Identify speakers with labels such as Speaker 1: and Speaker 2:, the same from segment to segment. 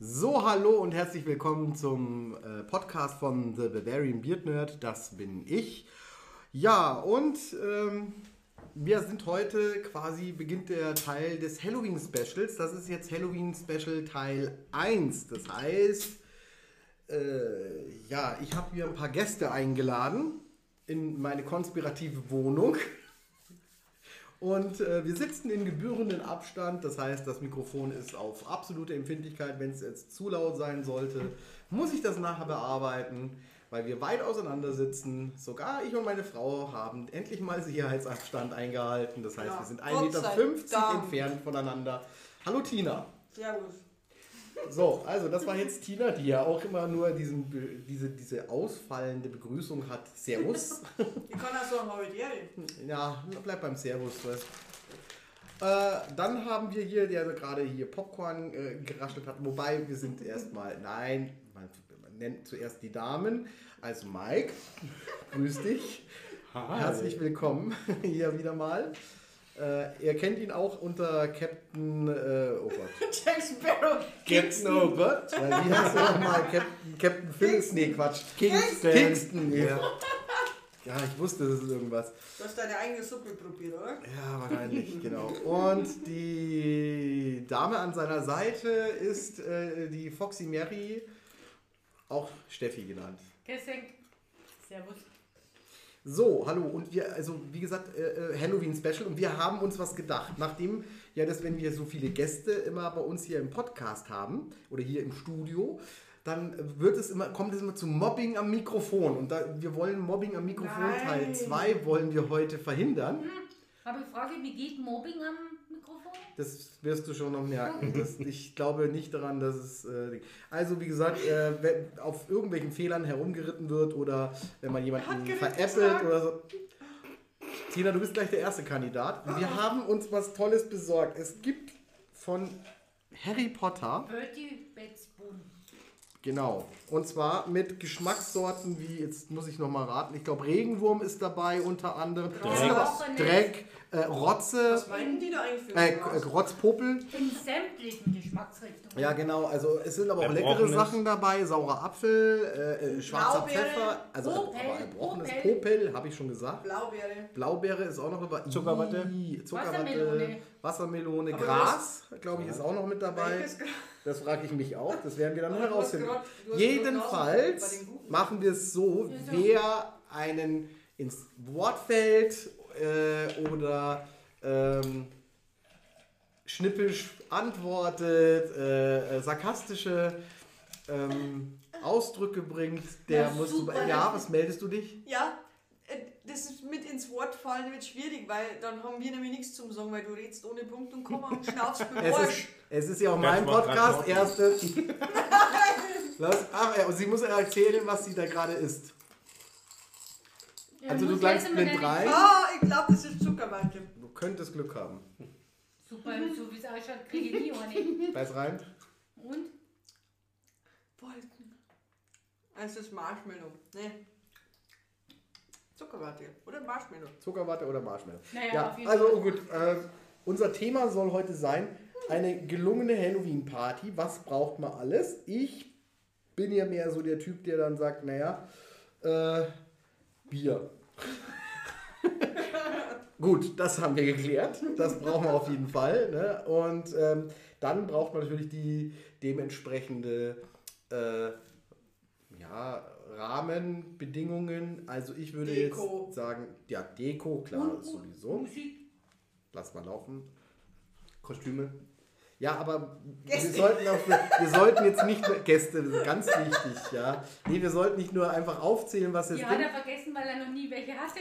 Speaker 1: So, hallo und herzlich willkommen zum äh, Podcast von The Bavarian Beard Nerd. Das bin ich. Ja, und ähm, wir sind heute quasi, beginnt der Teil des Halloween Specials. Das ist jetzt Halloween Special Teil 1. Das heißt, äh, ja, ich habe hier ein paar Gäste eingeladen in meine konspirative Wohnung. Und äh, wir sitzen in gebührenden Abstand, das heißt, das Mikrofon ist auf absolute Empfindlichkeit. Wenn es jetzt zu laut sein sollte, muss ich das nachher bearbeiten, weil wir weit auseinander sitzen. Sogar ich und meine Frau haben endlich mal Sicherheitsabstand eingehalten. Das heißt,
Speaker 2: Ja,
Speaker 1: wir sind
Speaker 2: Gott
Speaker 1: 1,50
Speaker 2: sei
Speaker 1: Meter entfernt voneinander. Hallo Tina.
Speaker 2: Servus.
Speaker 1: So, also das war jetzt Tina, die ja auch immer nur diesen, diese, diese ausfallende Begrüßung hat. Servus.
Speaker 2: Ich kann auch sagen, Habitäre.
Speaker 1: Ja, bleib beim Servus. weißt. Äh, dann haben wir hier, der gerade hier Popcorn äh, geraschelt hat, wobei wir sind erstmal, nein, man, man nennt zuerst die Damen. Also Mike, grüß dich. Herzlich willkommen hier wieder mal. Äh, ihr kennt ihn auch unter Captain, äh, oh Gott.
Speaker 2: Jack Sparrow.
Speaker 1: Captain, oh Gott. Äh, wie heißt er nochmal? Captain, Captain Phillips? Nee, Quatsch.
Speaker 3: Kingston.
Speaker 1: Kingston, ja. Ja, ich wusste, das ist irgendwas.
Speaker 2: Du hast deine eigene Suppe probiert, oder?
Speaker 1: Ja, wahrscheinlich, genau. Und die Dame an seiner Seite ist äh, die Foxy Mary, auch Steffi genannt.
Speaker 4: Geschenk. Servus.
Speaker 1: So, hallo und wir, also wie gesagt, äh, äh, Halloween Special und wir haben uns was gedacht. Nachdem ja das, wenn wir so viele Gäste immer bei uns hier im Podcast haben oder hier im Studio, dann wird es immer, kommt es immer zu Mobbing am Mikrofon. Und da, wir wollen Mobbing am Mikrofon Teil
Speaker 2: Nein.
Speaker 1: 2 wollen wir heute verhindern.
Speaker 4: Aber ich frage, wie geht Mobbing am Mikrofon?
Speaker 1: Das wirst du schon noch merken. Das, ich glaube nicht daran, dass es. Äh, also, wie gesagt, äh, wenn auf irgendwelchen Fehlern herumgeritten wird oder wenn man jemanden veräppelt oder so. Tina, du bist gleich der erste Kandidat. Wir haben uns was Tolles besorgt. Es gibt von Harry Potter,
Speaker 4: Bertie Betts Boden.
Speaker 1: genau, und zwar mit Geschmackssorten wie, jetzt muss ich nochmal raten, ich glaube Regenwurm ist dabei unter anderem.
Speaker 4: Dreck.
Speaker 1: Dreck, äh, Rotze,
Speaker 2: Was meinen die da eigentlich für
Speaker 1: äh? Rotzpopel.
Speaker 4: In sämtlichen Geschmacksrichtungen.
Speaker 1: Ja, genau, also es sind aber auch leckere. Sachen dabei, saurer Apfel, äh, äh, schwarzer
Speaker 2: Blaubeere,
Speaker 1: Pfeffer, also
Speaker 4: Popel,
Speaker 1: aber erbrochenes
Speaker 4: Popel.
Speaker 1: Popel, habe ich schon gesagt.
Speaker 2: Blaubeere.
Speaker 1: Blaubeere ist auch noch dabei.
Speaker 3: Zuckerwatte.
Speaker 1: Zuckerwatte,
Speaker 4: Wassermelone.
Speaker 1: Wassermelone,
Speaker 2: Aber
Speaker 1: Gras, glaube ich, ist auch noch mit dabei. Das frage ich mich auch, das werden wir dann herausfinden. Jedenfalls machen wir es so, wer einen ins Wort fällt äh, oder ähm, schnippisch antwortet, äh, äh, sarkastische ähm, Ausdrücke bringt, der
Speaker 4: Ja,
Speaker 1: muss... Du,
Speaker 4: super.
Speaker 1: ja, was meldest du dich?
Speaker 2: Ja, äh, das ist mit ins Wort fallen wird schwierig, weil dann haben wir nämlich nichts zum Sagen, weil du redest ohne Punkt und Komma und schnaufst
Speaker 1: Es ist, es ist ja auch mein Podcast,
Speaker 3: noch-
Speaker 1: erste... Lass, ach, ja, und sie muss erzählen, was sie da gerade isst.
Speaker 4: Ja,
Speaker 1: Also du blind
Speaker 4: deine-
Speaker 1: rein.
Speaker 2: Ah, ich glaube, das ist Zuckerwatte.
Speaker 1: Du könntest Glück haben.
Speaker 4: Super, so wie es ausschaut, kriege ich nie eine.
Speaker 1: Beiß rein.
Speaker 4: Und?
Speaker 2: Wolken. Es ist Marshmallow. Ne. Zuckerwatte. Oder Marshmallow.
Speaker 1: Zuckerwatte oder Marshmallow.
Speaker 4: Naja,
Speaker 1: Ja,
Speaker 4: auf jeden
Speaker 1: also
Speaker 4: Fall.
Speaker 1: gut. Äh, unser Thema soll heute sein, eine gelungene Halloween-Party. Was braucht man alles? Ich bin ja mehr so der Typ, der dann sagt, naja, äh, Bier. Gut, das haben wir geklärt. Das brauchen wir auf jeden Fall. Ne? Und ähm, dann braucht man natürlich die dementsprechende äh, ja, Rahmenbedingungen. Also ich würde
Speaker 2: Deko.
Speaker 1: jetzt sagen, ja, Deko, klar,
Speaker 4: Und
Speaker 1: sowieso.
Speaker 4: Musik.
Speaker 1: Lass mal laufen. Kostüme. Ja, aber wir sollten, auch, wir sollten jetzt nicht nur Gäste, das ist ganz wichtig, ja. Nee, wir sollten nicht nur einfach aufzählen, was es
Speaker 4: Die hat er vergessen, weil er noch nie welche hatte.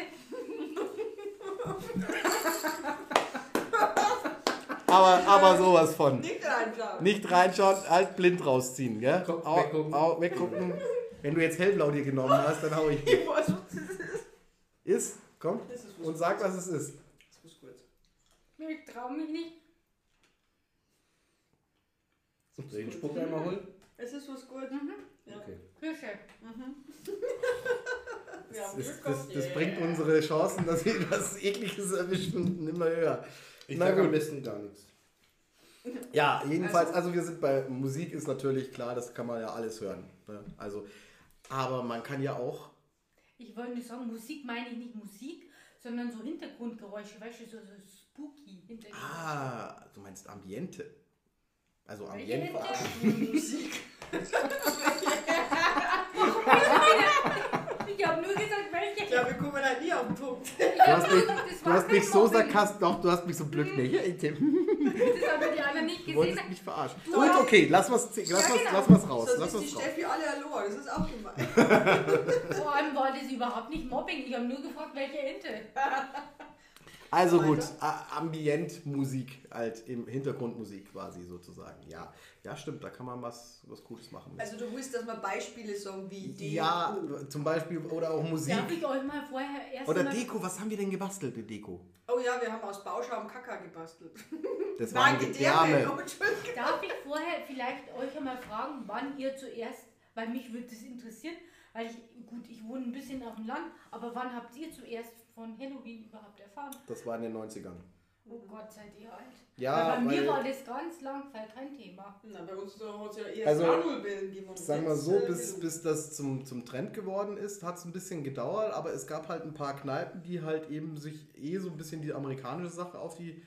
Speaker 1: Aber, aber sowas von.
Speaker 2: Nicht reinschauen.
Speaker 1: Nicht reinschauen, halt blind rausziehen, gell?
Speaker 3: Guck,
Speaker 1: Au,
Speaker 3: weggucken.
Speaker 1: au, weggucken. Wenn du jetzt hellblau dir genommen hast, dann hau ich.
Speaker 2: Ich weiß, was das ist.
Speaker 1: Ist, komm.
Speaker 2: Das ist
Speaker 1: Und sag, was es ist.
Speaker 2: Das ist gut.
Speaker 4: Ich traue mich nicht.
Speaker 3: Soll ich den Spuck einmal holen?
Speaker 2: Es ist was gut.
Speaker 4: Mhm.
Speaker 2: Ja.
Speaker 3: Okay.
Speaker 4: Kirsche.
Speaker 2: Wir
Speaker 1: Das, ist, das, das bringt unsere Chancen, dass wir was Ekliges erwischen, immer höher.
Speaker 3: Ich
Speaker 1: Na
Speaker 3: sag am besten gar nichts.
Speaker 1: Ja, jedenfalls, also, wir sind bei Musik ist natürlich klar, das kann man ja alles hören. Ne? Also, aber man kann ja auch,
Speaker 4: Ich wollte nur sagen, Musik meine ich nicht Musik, sondern so Hintergrundgeräusche, weißt du, so, so spooky Hintergrund.
Speaker 1: ah, du meinst Ambiente. Also
Speaker 4: Ente?
Speaker 1: verarschen.
Speaker 2: Musik.
Speaker 4: Ich habe nur gesagt, welche
Speaker 2: Ja, wir kommen halt nie auf den Punkt.
Speaker 4: Ich
Speaker 1: Du hast mich,
Speaker 4: das
Speaker 1: du hast mich so sarkastisch, doch, du hast mich so blöd. Nee, hier, Ente.
Speaker 4: Das haben die anderen nicht
Speaker 1: Du
Speaker 4: gesehen.
Speaker 1: wolltest mich verarschen.
Speaker 4: Du
Speaker 1: Gut, okay, lass was, lass
Speaker 2: Ja,
Speaker 1: was,
Speaker 2: genau.
Speaker 1: lass was raus.
Speaker 2: Sonst
Speaker 1: Lass
Speaker 2: ist die
Speaker 1: raus.
Speaker 2: Steffi alle Hallo, das ist auch gemein.
Speaker 4: Vor allem war das überhaupt nicht Mobbing. Ich habe nur gefragt, welche Ente.
Speaker 1: Also gut, Ambientmusik, halt im Hintergrundmusik quasi sozusagen. Ja, ja stimmt, da kann man was, was Gutes machen. mit.
Speaker 2: Also du willst, dass wir Beispiele sagen wie Deko.
Speaker 1: ja, zum Beispiel, oder auch Musik.
Speaker 4: Darf ich euch mal vorher erst
Speaker 1: Oder
Speaker 4: mal...
Speaker 1: Deko, was haben wir denn gebastelt mit Deko?
Speaker 2: Oh ja, wir haben aus Bauschaum Kaka gebastelt.
Speaker 1: Das waren Gedärme.
Speaker 4: Darf ich vorher vielleicht euch einmal fragen, wann ihr zuerst, weil mich würde das interessieren, weil ich, gut, ich wohne ein bisschen auf dem Land, aber wann habt ihr zuerst von Halloween überhaupt erfahren?
Speaker 1: Das war in den 90ern.
Speaker 4: Oh Gott, seid ihr alt.
Speaker 1: Ja,
Speaker 4: weil bei mir war das ganz lang Zeit kein Thema.
Speaker 2: Na, bei uns hat es ja eher
Speaker 1: Also,
Speaker 2: gegeben.
Speaker 1: Sagen wir so,
Speaker 2: äh,
Speaker 1: bis, bis das zum, zum Trend geworden ist, hat es ein bisschen gedauert, aber es gab halt ein paar Kneipen, die halt eben sich eh so ein bisschen die amerikanische Sache auf die,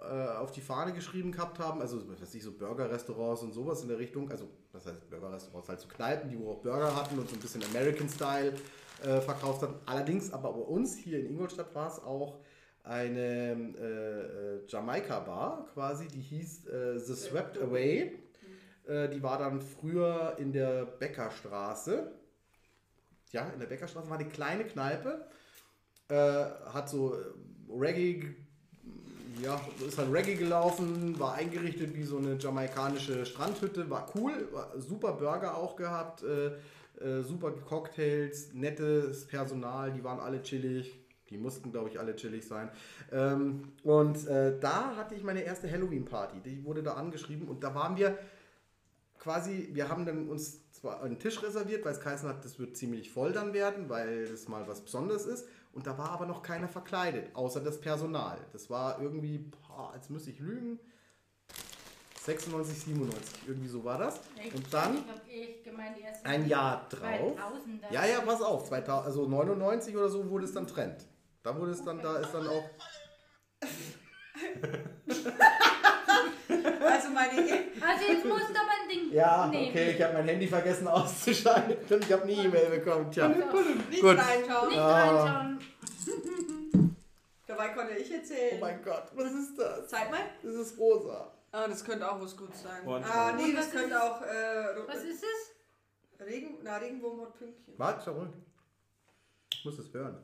Speaker 1: äh, auf die Fahne geschrieben gehabt haben. Also, was weiß ich, so Burger-Restaurants und sowas in der Richtung. Also, was heißt Burger-Restaurants? Halt so Kneipen, die wo auch Burger hatten und so ein bisschen American-Style äh, verkauft haben. Allerdings, aber bei uns hier in Ingolstadt war es auch eine äh, äh, Jamaika-Bar quasi, die hieß äh, The Swept Away. Äh, die war dann früher in der Bäckerstraße. Ja, in der Bäckerstraße war eine kleine Kneipe. Äh, hat so äh, Reggae, ja, ist halt Reggae gelaufen, war eingerichtet wie so eine jamaikanische Strandhütte, war cool, war super Burger auch gehabt, äh, super Cocktails, nettes Personal, die waren alle chillig. Die mussten, glaube ich, alle chillig sein. Ähm, und äh, da hatte ich meine erste Halloween-Party. Die wurde da angeschrieben und da waren wir quasi, wir haben dann uns zwar einen Tisch reserviert, weil es geheißen hat, das wird ziemlich voll dann werden, weil es mal was Besonderes ist. Und da war aber noch keiner verkleidet, außer das Personal. Das war irgendwie, boah, jetzt müsste ich lügen, 96, 97, irgendwie so war das.
Speaker 4: Echt?
Speaker 1: Und dann
Speaker 4: Ich
Speaker 1: ein Jahr drauf.
Speaker 4: 2000
Speaker 1: Ja, ja, pass auf, 2000, also 99 oder so wurde es dann Trend. Da wurde es dann, da ist dann auch,
Speaker 2: Also meine E-
Speaker 4: Also jetzt musst du aber ein Ding
Speaker 1: ja,
Speaker 4: nehmen.
Speaker 1: okay, ich habe mein Handy vergessen auszuschalten. Ich habe nie E-Mail bekommen, tja.
Speaker 2: nicht
Speaker 1: Gut.
Speaker 2: reinschauen.
Speaker 4: Nicht
Speaker 1: Ah.
Speaker 4: reinschauen.
Speaker 2: Dabei konnte ich
Speaker 1: Oh
Speaker 2: erzählen.
Speaker 1: mein Gott, was ist das?
Speaker 2: Zeig mal.
Speaker 1: Das ist rosa.
Speaker 2: Ah, das könnte auch was Gutes sein.
Speaker 3: Orange.
Speaker 2: Ah, nee, das
Speaker 4: was
Speaker 2: könnte
Speaker 4: ist-
Speaker 2: auch äh,
Speaker 4: Was ist es?
Speaker 2: Regen, na, Regenwurm hat Pünktchen.
Speaker 1: Warte, schau ruhig. Ich muss es hören.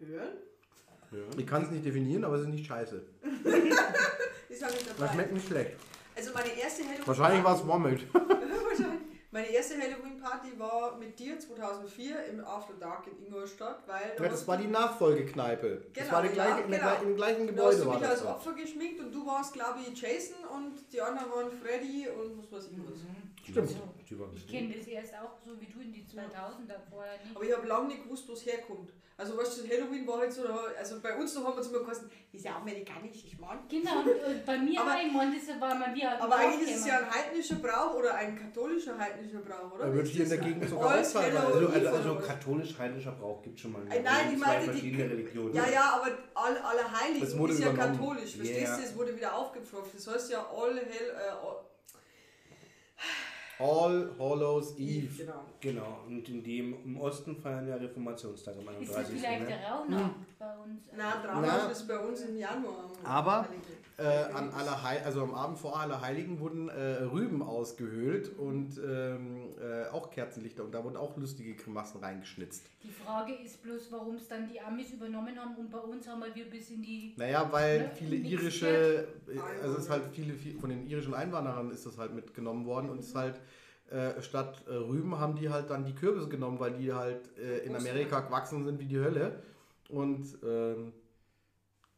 Speaker 2: Hören?
Speaker 1: Ich kann es nicht definieren, aber es ist nicht scheiße.
Speaker 2: Ist nicht
Speaker 1: Das
Speaker 2: dabei.
Speaker 1: schmeckt nicht schlecht.
Speaker 2: Also meine erste Halloween
Speaker 1: Wahrscheinlich war es Womit.
Speaker 2: Wahrscheinlich. Meine erste Halloween-Party war mit dir 2004 im After Dark in Ingolstadt, weil da
Speaker 1: Ja, das war die Nachfolgekneipe. das
Speaker 2: Genau,
Speaker 1: war die gleiche,
Speaker 2: genau.
Speaker 1: im gleichen
Speaker 2: da hast
Speaker 1: Gebäude
Speaker 2: du
Speaker 1: war
Speaker 2: mich
Speaker 1: das.
Speaker 2: als
Speaker 1: da.
Speaker 2: Opfer geschminkt und du warst, glaube ich, Jason und die anderen waren Freddy und was weiß ich was.
Speaker 1: Stimmt.
Speaker 4: Ich kenne das erst auch so wie du in die 2000er vorher nicht.
Speaker 2: Aber ich habe lange nicht gewusst, wo es herkommt. Also weißt du, Halloween war halt so, da- also bei uns da haben wir es immer gesagt, das ist ja amerikanisch, ich meine.
Speaker 4: Genau, und bei mir
Speaker 2: Aber-
Speaker 4: war ich meine, das war mal wie ein
Speaker 2: Aber eigentlich ist es ja ein heidnischer Brauch oder ein katholischer heidnischer Brauch, oder?
Speaker 1: Er wird
Speaker 2: Wie ist
Speaker 1: hier in
Speaker 2: das?
Speaker 1: der Gegend sogar auch teilweise.
Speaker 3: Also,
Speaker 2: Eve
Speaker 3: also, also katholisch-heidnischer Brauch gibt schon mal
Speaker 2: Äh, nein, ich
Speaker 3: zwei
Speaker 2: meinte die.
Speaker 3: Religionen.
Speaker 2: Ja, ja, aber all, alle Heiligen
Speaker 1: Es wurde
Speaker 2: ist ja katholisch. Verstehst du? Es wurde wieder aufgepfropft. Das heißt ja All Hell. Äh, all,
Speaker 1: All Hallows Eve.
Speaker 2: Genau.
Speaker 3: Genau, und in dem im Osten feiern ja Reformationstag am
Speaker 4: Ist das
Speaker 3: 31.
Speaker 4: vielleicht
Speaker 3: Ne?
Speaker 4: der Rauhnacht bei uns?
Speaker 2: Na,
Speaker 1: Na.
Speaker 2: Drama ist bei uns im Januar.
Speaker 1: Aber, Äh, an Allerheil also am Abend vor Allerheiligen wurden äh, Rüben ausgehöhlt und ähm, äh, auch Kerzenlichter und da wurden auch lustige Grimassen reingeschnitzt.
Speaker 4: Die Frage ist bloß, warum es dann die Amis übernommen haben und bei uns haben wir bis in die.
Speaker 1: Naja, weil
Speaker 4: Ne,
Speaker 1: viele irische, äh, also es ist halt viele, viel- von den irischen Einwanderern ist das halt mitgenommen worden und es ist halt äh, statt äh, Rüben haben die halt dann die Kürbisse genommen, weil die halt in Amerika gewachsen sind wie die Hölle und ähm,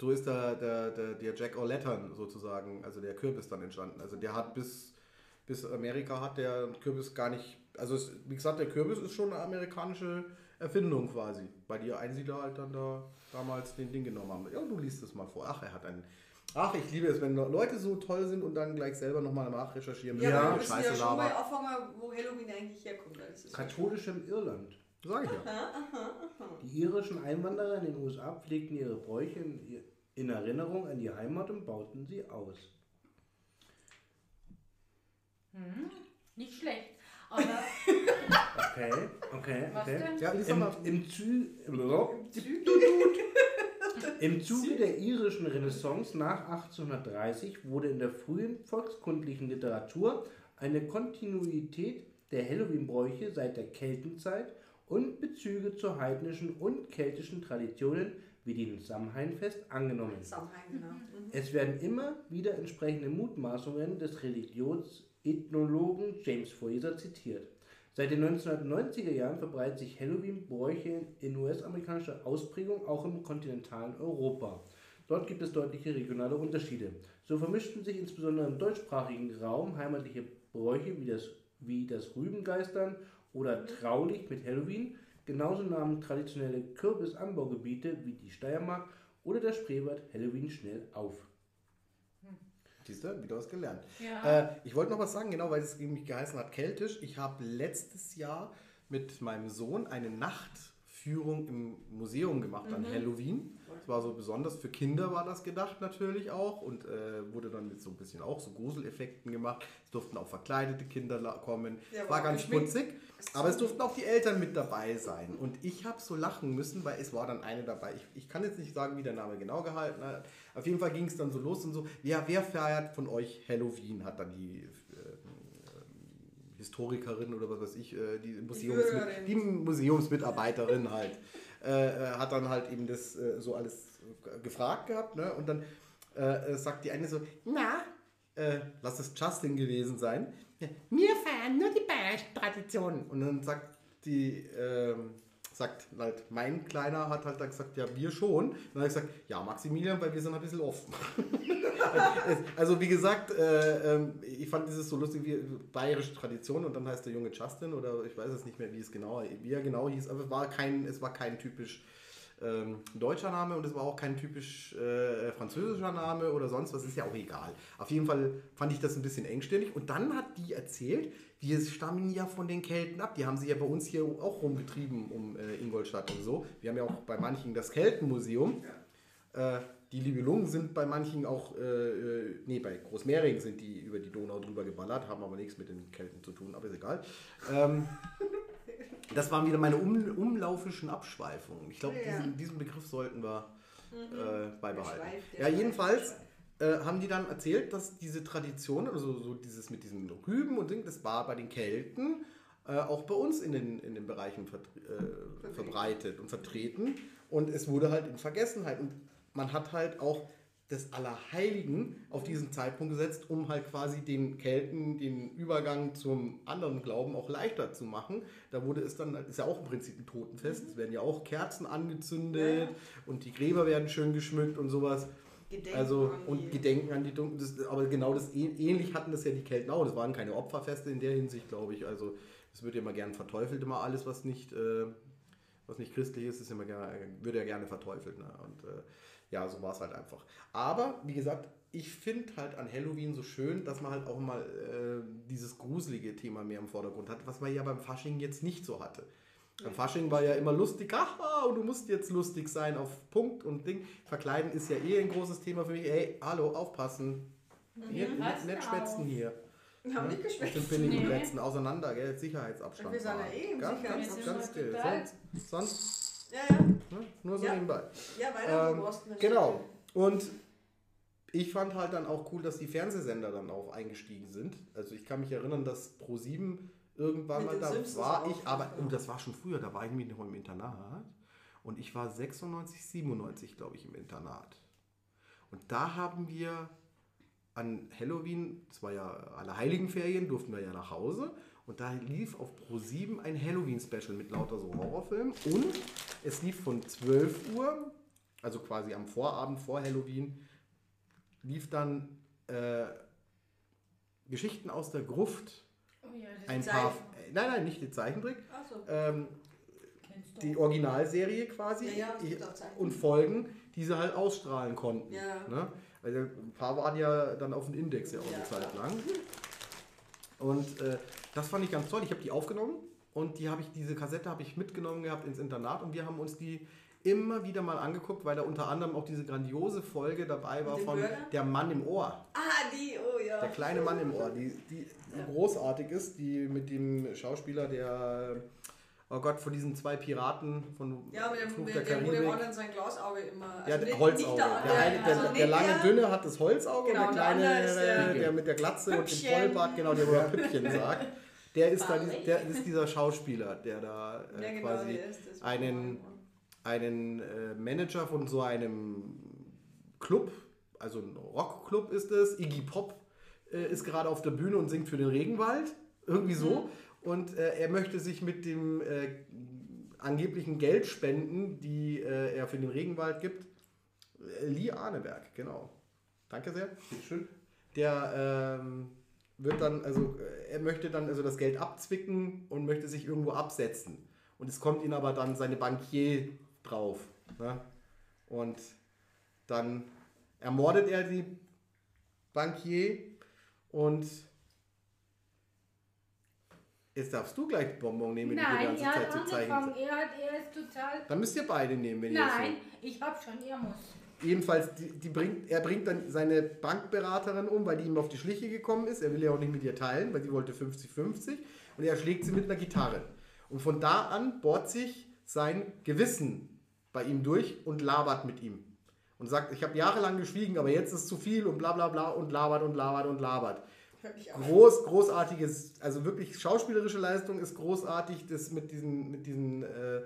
Speaker 1: so ist der, der, der, der Jack O'Lantern sozusagen, also der Kürbis dann entstanden. Also der hat bis, bis Amerika hat der Kürbis gar nicht, also es, wie gesagt, der Kürbis ist schon eine amerikanische Erfindung quasi, weil die Einsiedler halt dann da damals den Ding genommen haben. Ja, du liest es mal vor. Ach, er hat ein, Ach, ich liebe es, wenn Leute so toll sind und dann gleich selber nochmal nachrecherchieren,
Speaker 2: Ja,
Speaker 3: Ja,
Speaker 1: wir
Speaker 2: müssen ja schon mal
Speaker 1: labern.
Speaker 2: anfangen, wo Halloween eigentlich herkommt. Das ist
Speaker 3: Katholischem Irland.
Speaker 1: Sag ich ja.
Speaker 3: Die irischen Einwanderer in den USA pflegten ihre Bräuche in, in Erinnerung an die Heimat und bauten sie aus.
Speaker 4: Hm, nicht schlecht. Aber
Speaker 3: Okay, okay,
Speaker 4: Was
Speaker 3: okay.
Speaker 4: denn?
Speaker 1: Ja, lies doch
Speaker 3: Im,
Speaker 1: mal.
Speaker 3: im, Zü Im Zuge der irischen Renaissance nach 1830 wurde in der frühen volkskundlichen Literatur eine Kontinuität der Halloween-Bräuche seit der Keltenzeit und Bezüge zu heidnischen und keltischen Traditionen wie dem Samhainfest angenommen.
Speaker 2: Samhain, genau. Mhm.
Speaker 3: Es werden immer wieder entsprechende Mutmaßungen des Religionsethnologen James Fraser zitiert. Seit den 1990er Jahren verbreitet sich Halloween-Bräuche in US-amerikanischer Ausprägung auch im kontinentalen Europa. Dort gibt es deutliche regionale Unterschiede. So vermischten sich insbesondere im deutschsprachigen Raum heimatliche Bräuche wie das, wie das Rübengeistern oder Traulicht mit Halloween. Genauso nahmen traditionelle Kürbisanbaugebiete wie die Steiermark oder der Spreewald Halloween schnell auf.
Speaker 1: Siehst du, wieder was gelernt.
Speaker 4: ja.
Speaker 1: Äh, ich wollte noch was sagen, genau, weil es nämlich geheißen hat, keltisch. Ich habe letztes Jahr mit meinem Sohn eine Nachtführung im Museum gemacht an Halloween. Das war so besonders, für Kinder war das gedacht natürlich auch und äh, wurde dann mit so ein bisschen auch so Gruseleffekten gemacht. Es durften auch verkleidete Kinder kommen.
Speaker 2: Ja,
Speaker 1: es war ganz
Speaker 2: geschminkt.
Speaker 1: putzig, aber es durften auch die Eltern mit dabei sein. Und ich habe so lachen müssen, weil es war dann eine dabei. Ich, ich kann jetzt nicht sagen, wie der Name genau gehalten hat. Auf jeden Fall ging es dann so los und so. Ja, wer feiert von euch Halloween? Hat dann die Historikerin oder was weiß ich, äh, die, Museums die Museumsmitarbeiterin halt, äh, äh, hat dann halt eben das äh, so alles gefragt gehabt. Ne? Und dann äh, äh, sagt die eine so, na, lass es Justin gewesen sein. Wir feiern nur die bayerische Tradition. Und dann sagt die, ähm, sagt halt, mein Kleiner hat halt dann gesagt, ja, wir schon. Und dann habe ich gesagt, ja, Maximilian, weil wir sind ein bisschen offen. also wie gesagt, äh, ähm, ich fand dieses so lustig wie bayerische Tradition und dann heißt der junge Justin oder ich weiß es nicht mehr, wie es genau, wie er genau hieß, aber es war kein, es war kein typisch ähm, deutscher Name und es war auch kein typisch äh, französischer Name oder sonst was, ist ja auch egal. Auf jeden Fall fand ich das ein bisschen engstirnig und dann hat die erzählt, wir stammen ja von den Kelten ab. Die haben sich ja bei uns hier auch rumgetrieben um äh, Ingolstadt und so. Wir haben ja auch bei manchen das Keltenmuseum. Äh, die Libelungen sind bei manchen auch, äh, äh, nee, bei Großmehring sind die über die Donau drüber geballert, haben aber nichts mit den Kelten zu tun, aber ist egal. Ähm, das waren wieder meine um, umlaufischen Abschweifungen. Ich glaube,
Speaker 2: Ja.
Speaker 1: diesen, diesen Begriff sollten wir äh, beibehalten.
Speaker 2: Schweif,
Speaker 1: Ja, jedenfalls äh, haben die dann erzählt, dass diese Tradition, also so dieses mit diesen Rüben und Ding, das war bei den Kelten äh, auch bei uns in den, in den Bereichen vertre- äh, verbreitet und vertreten. Und es wurde halt in Vergessenheit. Und man hat halt auch des Allerheiligen auf diesen Zeitpunkt gesetzt, um halt quasi den Kelten den Übergang zum anderen Glauben auch leichter zu machen. Da wurde es dann, ist ja auch im Prinzip ein Totenfest, es werden ja auch Kerzen angezündet
Speaker 2: Ja.
Speaker 1: und die Gräber werden schön geschmückt und sowas.
Speaker 2: Gedenken
Speaker 1: Also und Gedenken an die Dunklen, das, aber genau das ähn- ähnlich hatten das ja die Kelten auch. Das waren keine Opferfeste in der Hinsicht, glaube ich. Also es wird ja immer gern verteufelt, immer alles, was nicht, äh, was nicht christlich ist, ist immer gerne, wird ja gerne verteufelt. Ne? Und äh, ja, so war es halt einfach. Aber wie gesagt, ich finde halt an Halloween so schön, dass man halt auch mal äh, dieses gruselige Thema mehr im Vordergrund hat, was man ja beim Fasching jetzt nicht so hatte. Beim Fasching war ja immer lustig, haha, und du musst jetzt lustig sein auf Punkt und Ding. Verkleiden ist ja eh ein großes Thema für mich. Ey, hallo, aufpassen. Hier, nicht,
Speaker 4: passen
Speaker 1: nicht schwätzen hier.
Speaker 2: Wir haben
Speaker 1: Ne?
Speaker 2: nicht
Speaker 1: Auf den
Speaker 2: geschwätzt.
Speaker 1: billigen
Speaker 4: Nee.
Speaker 1: Plätzen auseinander, gell? Sicherheitsabstand.
Speaker 2: Wir sind ja eh im
Speaker 1: ganz, ganz,
Speaker 2: Sicherheitsabstand.
Speaker 1: ganz still. Sonst, sonst
Speaker 2: Ja, ja.
Speaker 1: Ne? nur so
Speaker 2: Ja.
Speaker 1: nebenbei.
Speaker 2: Ja, weiter
Speaker 1: Ähm,
Speaker 2: im Osten.
Speaker 1: Genau. Und ich fand halt dann auch cool, dass die Fernsehsender dann auch eingestiegen sind. Also ich kann mich erinnern, dass Pro7 irgendwann
Speaker 2: Mit
Speaker 1: mal da
Speaker 2: Simpsons
Speaker 1: war ich, aber und das war schon früher, da war ich nämlich noch im Internat und ich war 96, 97, glaube ich, im Internat. Und da haben wir an Halloween, das war ja alle Heiligenferien, durften wir ja nach Hause und da lief auf Pro7 ein Halloween-Special mit lauter so Horrorfilmen und es lief von 12 Uhr, also quasi am Vorabend vor Halloween, lief dann äh, Geschichten aus der Gruft.
Speaker 4: Oh ja,
Speaker 1: Ein paar, äh, nein, nein, nicht die Zeichentrick,
Speaker 2: Achso.
Speaker 1: ähm,
Speaker 4: kennst du.
Speaker 1: die Originalserie quasi
Speaker 2: Ja, ja,
Speaker 1: und Folgen, die sie halt ausstrahlen konnten.
Speaker 2: Ja.
Speaker 1: Ne? Weil ein paar waren ja dann auf dem Index ja auch eine Zeit lang. Und äh, das fand ich ganz toll. Ich habe die aufgenommen und die habe ich, diese Kassette habe ich mitgenommen gehabt ins Internat und wir haben uns die immer wieder mal angeguckt, weil da unter anderem auch diese grandiose Folge dabei war von
Speaker 2: Burger?
Speaker 1: Der Mann im Ohr.
Speaker 2: Ah, die, oh ja.
Speaker 1: Der kleine Mann im Ohr, die, die großartig ist, die mit dem Schauspieler, der, oh Gott, von diesen zwei Piraten von
Speaker 2: Ja, dem,
Speaker 1: Fluch
Speaker 2: mit
Speaker 1: der
Speaker 2: dem, wo dem
Speaker 1: Karibik.
Speaker 2: anderen sein Glasauge immer.
Speaker 1: Ja,
Speaker 2: also
Speaker 1: der
Speaker 2: nicht-
Speaker 1: Holzauge. Der,
Speaker 2: der,
Speaker 1: eine, der,
Speaker 2: also
Speaker 1: der lange Dünne hat das Holzauge
Speaker 2: Genau,
Speaker 1: und der
Speaker 2: der
Speaker 1: kleine
Speaker 2: ist der-
Speaker 1: der, mit der Glatze und dem
Speaker 2: Püppchen.
Speaker 1: Vollbart, genau, der wo er Püppchen sagt. Der ist, da, der ist dieser Schauspieler, der da äh,
Speaker 2: Ja, genau,
Speaker 1: quasi
Speaker 2: der ist
Speaker 1: einen- einen äh, Manager von so einem Club, also ein Rockclub ist es, Iggy Pop äh, ist gerade auf der Bühne und singt für den Regenwald, irgendwie so. Und äh, er möchte sich mit dem äh, angeblichen Geldspenden, die äh, er für den Regenwald gibt, äh, Lee Arneberg, genau. Danke sehr.
Speaker 3: Bitteschön.
Speaker 1: Der ähm, wird dann, also äh, er möchte dann also das Geld abzwicken und möchte sich irgendwo absetzen. Und es kommt ihn aber dann seine Bankier drauf. Ne? Und dann ermordet er die Bankier und jetzt darfst du gleich Bonbon nehmen, die
Speaker 4: Nein,
Speaker 1: die
Speaker 4: er
Speaker 1: ganze Zeit zu zeigen.
Speaker 4: angefangen. Er, hat, er ist total.
Speaker 1: Dann müsst ihr beide nehmen, wenn ihr
Speaker 4: Nein, ich hab schon, er muss.
Speaker 1: Jedenfalls, die, die bringt, er bringt dann seine Bankberaterin um, weil die ihm auf die Schliche gekommen ist. Er will ja auch nicht mit ihr teilen, weil sie wollte 50-50. Und er schlägt sie mit einer Gitarre. Und von da an bohrt sich sein Gewissen bei ihm durch und labert mit ihm. Und sagt, ich habe jahrelang geschwiegen, aber jetzt ist zu viel und bla bla bla und labert und labert und labert. Groß, großartiges, also wirklich schauspielerische Leistung ist großartig. Das mit diesem mit diesen, äh,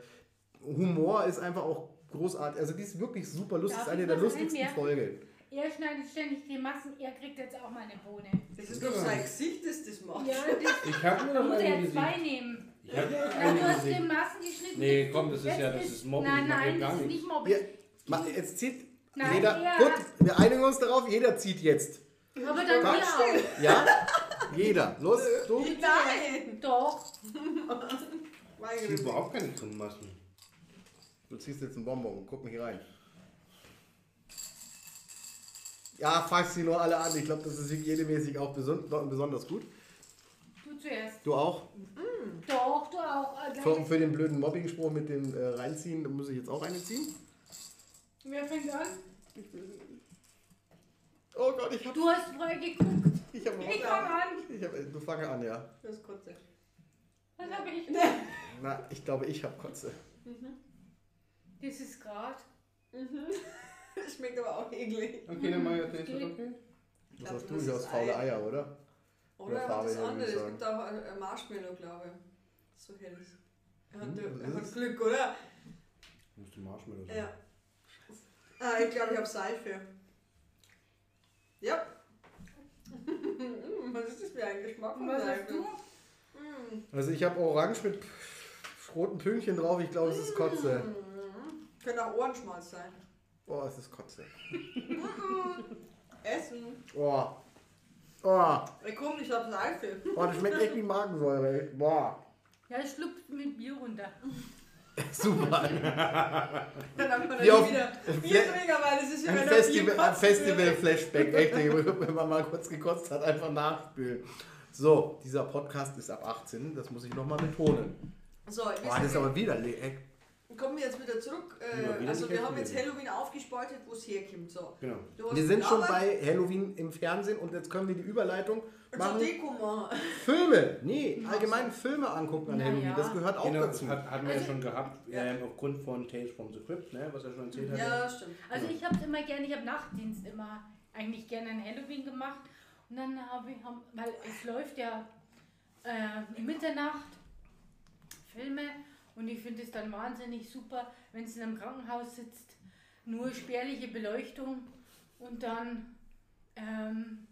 Speaker 1: Humor ist einfach auch großartig. Also die ist wirklich super lustig.
Speaker 4: Darf
Speaker 1: ist eine
Speaker 4: ich
Speaker 1: der lustigsten
Speaker 4: einwerfen?
Speaker 1: Folgen.
Speaker 4: Er schneidet ständig Grimassen, er kriegt jetzt auch mal eine Bohne.
Speaker 2: Das ist doch sein Gesicht, das das macht.
Speaker 4: Ja, das
Speaker 3: Ich mir doch
Speaker 4: muss
Speaker 3: eine
Speaker 4: er
Speaker 3: gesehen.
Speaker 4: zwei nehmen.
Speaker 3: Ich habe mir doch
Speaker 4: Na,
Speaker 3: eine
Speaker 4: du hast
Speaker 3: gesehen.
Speaker 4: Grimassen geschnitten.
Speaker 3: Nee, komm, das ist
Speaker 4: Jetzt
Speaker 3: ja- das ist Mobbing,
Speaker 4: Nein,
Speaker 3: ich mach ja
Speaker 4: nein,
Speaker 3: gar
Speaker 4: das ist nicht Mobbing.
Speaker 1: Ma- jetzt zieht
Speaker 4: Nein,
Speaker 1: jeder.
Speaker 4: er
Speaker 1: Gut, wir einigen uns darauf, jeder zieht jetzt.
Speaker 4: Aber dann wir auch.
Speaker 1: Ja? jeder. Los, du.
Speaker 2: Nein!
Speaker 4: Doch.
Speaker 3: Ich
Speaker 2: Güte.
Speaker 3: überhaupt keine Grimassen.
Speaker 1: Du ziehst jetzt einen Bonbon. Guck mal hier rein. Ja, fass sie nur alle an. Ich glaube, das ist hygienemäßig auch beson besonders gut.
Speaker 4: Du zuerst.
Speaker 1: Du auch?
Speaker 4: Doch, du auch. Äh,
Speaker 1: Für, für den blöden Mobbing-Spruch mit dem äh, Reinziehen, da muss ich jetzt auch eine ziehen.
Speaker 4: Wer fängt an?
Speaker 1: Oh Gott, ich hab.
Speaker 4: Du hast vorher geguckt.
Speaker 1: Ich hab,
Speaker 4: Ich fang an.
Speaker 1: ich hab, du fange an, ja.
Speaker 2: Das ist kurze.
Speaker 4: Was habe ich?
Speaker 1: Na, ich glaube, ich habe Kotze.
Speaker 4: Das ist grad.
Speaker 2: Schmeckt aber auch eklig.
Speaker 3: Okay, dann jetzt
Speaker 4: Geht.
Speaker 3: nächstes, okay?
Speaker 1: Was
Speaker 2: glaub,
Speaker 1: hast du?
Speaker 2: das
Speaker 1: Ich
Speaker 2: ist
Speaker 1: aus faule
Speaker 2: Ei.
Speaker 1: Eier, oder?
Speaker 2: Oder
Speaker 1: Oder
Speaker 2: er
Speaker 1: Farbe
Speaker 2: hat das
Speaker 1: her, würde
Speaker 2: andere.
Speaker 1: ich
Speaker 2: Es gibt auch ein ein Marshmallow, glaube ich. So hell ist. Er hat,
Speaker 1: Hm,
Speaker 2: er
Speaker 1: was
Speaker 2: hat
Speaker 1: ist?
Speaker 2: Glück, oder?
Speaker 3: Muss die Marshmallow sein.
Speaker 2: Ja. Ah, ich glaube, ich habe Seife. Ja. Was ist das für ein Geschmack
Speaker 4: was hast du?
Speaker 1: Also ich habe Orange mit roten Pünktchen drauf. Ich glaube, es ist Kotze.
Speaker 2: Könnte auch Ohrenschmalz sein.
Speaker 1: Oh, es ist Kotze.
Speaker 2: Essen.
Speaker 1: Oh. Oh.
Speaker 2: Ey, komm, ich habe Seife.
Speaker 1: Oh, das schmeckt echt wie Magensäure. Boah.
Speaker 4: Ja, ich schluckt mit Bier runter.
Speaker 1: Super.
Speaker 2: Dann hat man dann
Speaker 1: auf-
Speaker 2: wieder
Speaker 1: Fle-
Speaker 2: Bierträger, weil das ist wie
Speaker 1: Ein
Speaker 2: wenn
Speaker 1: Festival, ein Festival. Flashback, echt, wenn man mal kurz gekotzt hat, einfach nachspülen. So, dieser Podcast ist ab 18, das muss ich nochmal betonen.
Speaker 2: So,
Speaker 1: Boah,
Speaker 2: wir
Speaker 1: das ist aber widerlich.
Speaker 2: Kommen wir jetzt wieder zurück. Äh,
Speaker 3: wieder
Speaker 2: also wir haben jetzt Halloween aufgespaltet, wo es herkommt. So.
Speaker 3: Genau.
Speaker 1: Wir sind schon bei Halloween im Fernsehen und jetzt können wir die Überleitung
Speaker 2: zur
Speaker 1: machen.
Speaker 2: Deko machen.
Speaker 1: Filme, nee, allgemein Filme angucken an
Speaker 4: Na
Speaker 1: Halloween,
Speaker 4: ja.
Speaker 1: das gehört auch
Speaker 3: Genau,
Speaker 1: dazu.
Speaker 3: hat, hatten wir ja schon gehabt,
Speaker 2: Ja.
Speaker 3: ähm, aufgrund von Tales from the Crypt, ne, was er schon erzählt hat.
Speaker 2: Ja, stimmt.
Speaker 4: Also ich habe es immer gerne, ich habe Nachtdienst immer eigentlich gerne an Halloween gemacht. Und dann habe ich, weil es läuft ja äh, Mitternacht Filme und ich finde es dann wahnsinnig super, wenn es in einem Krankenhaus sitzt, nur spärliche Beleuchtung und dann ähm,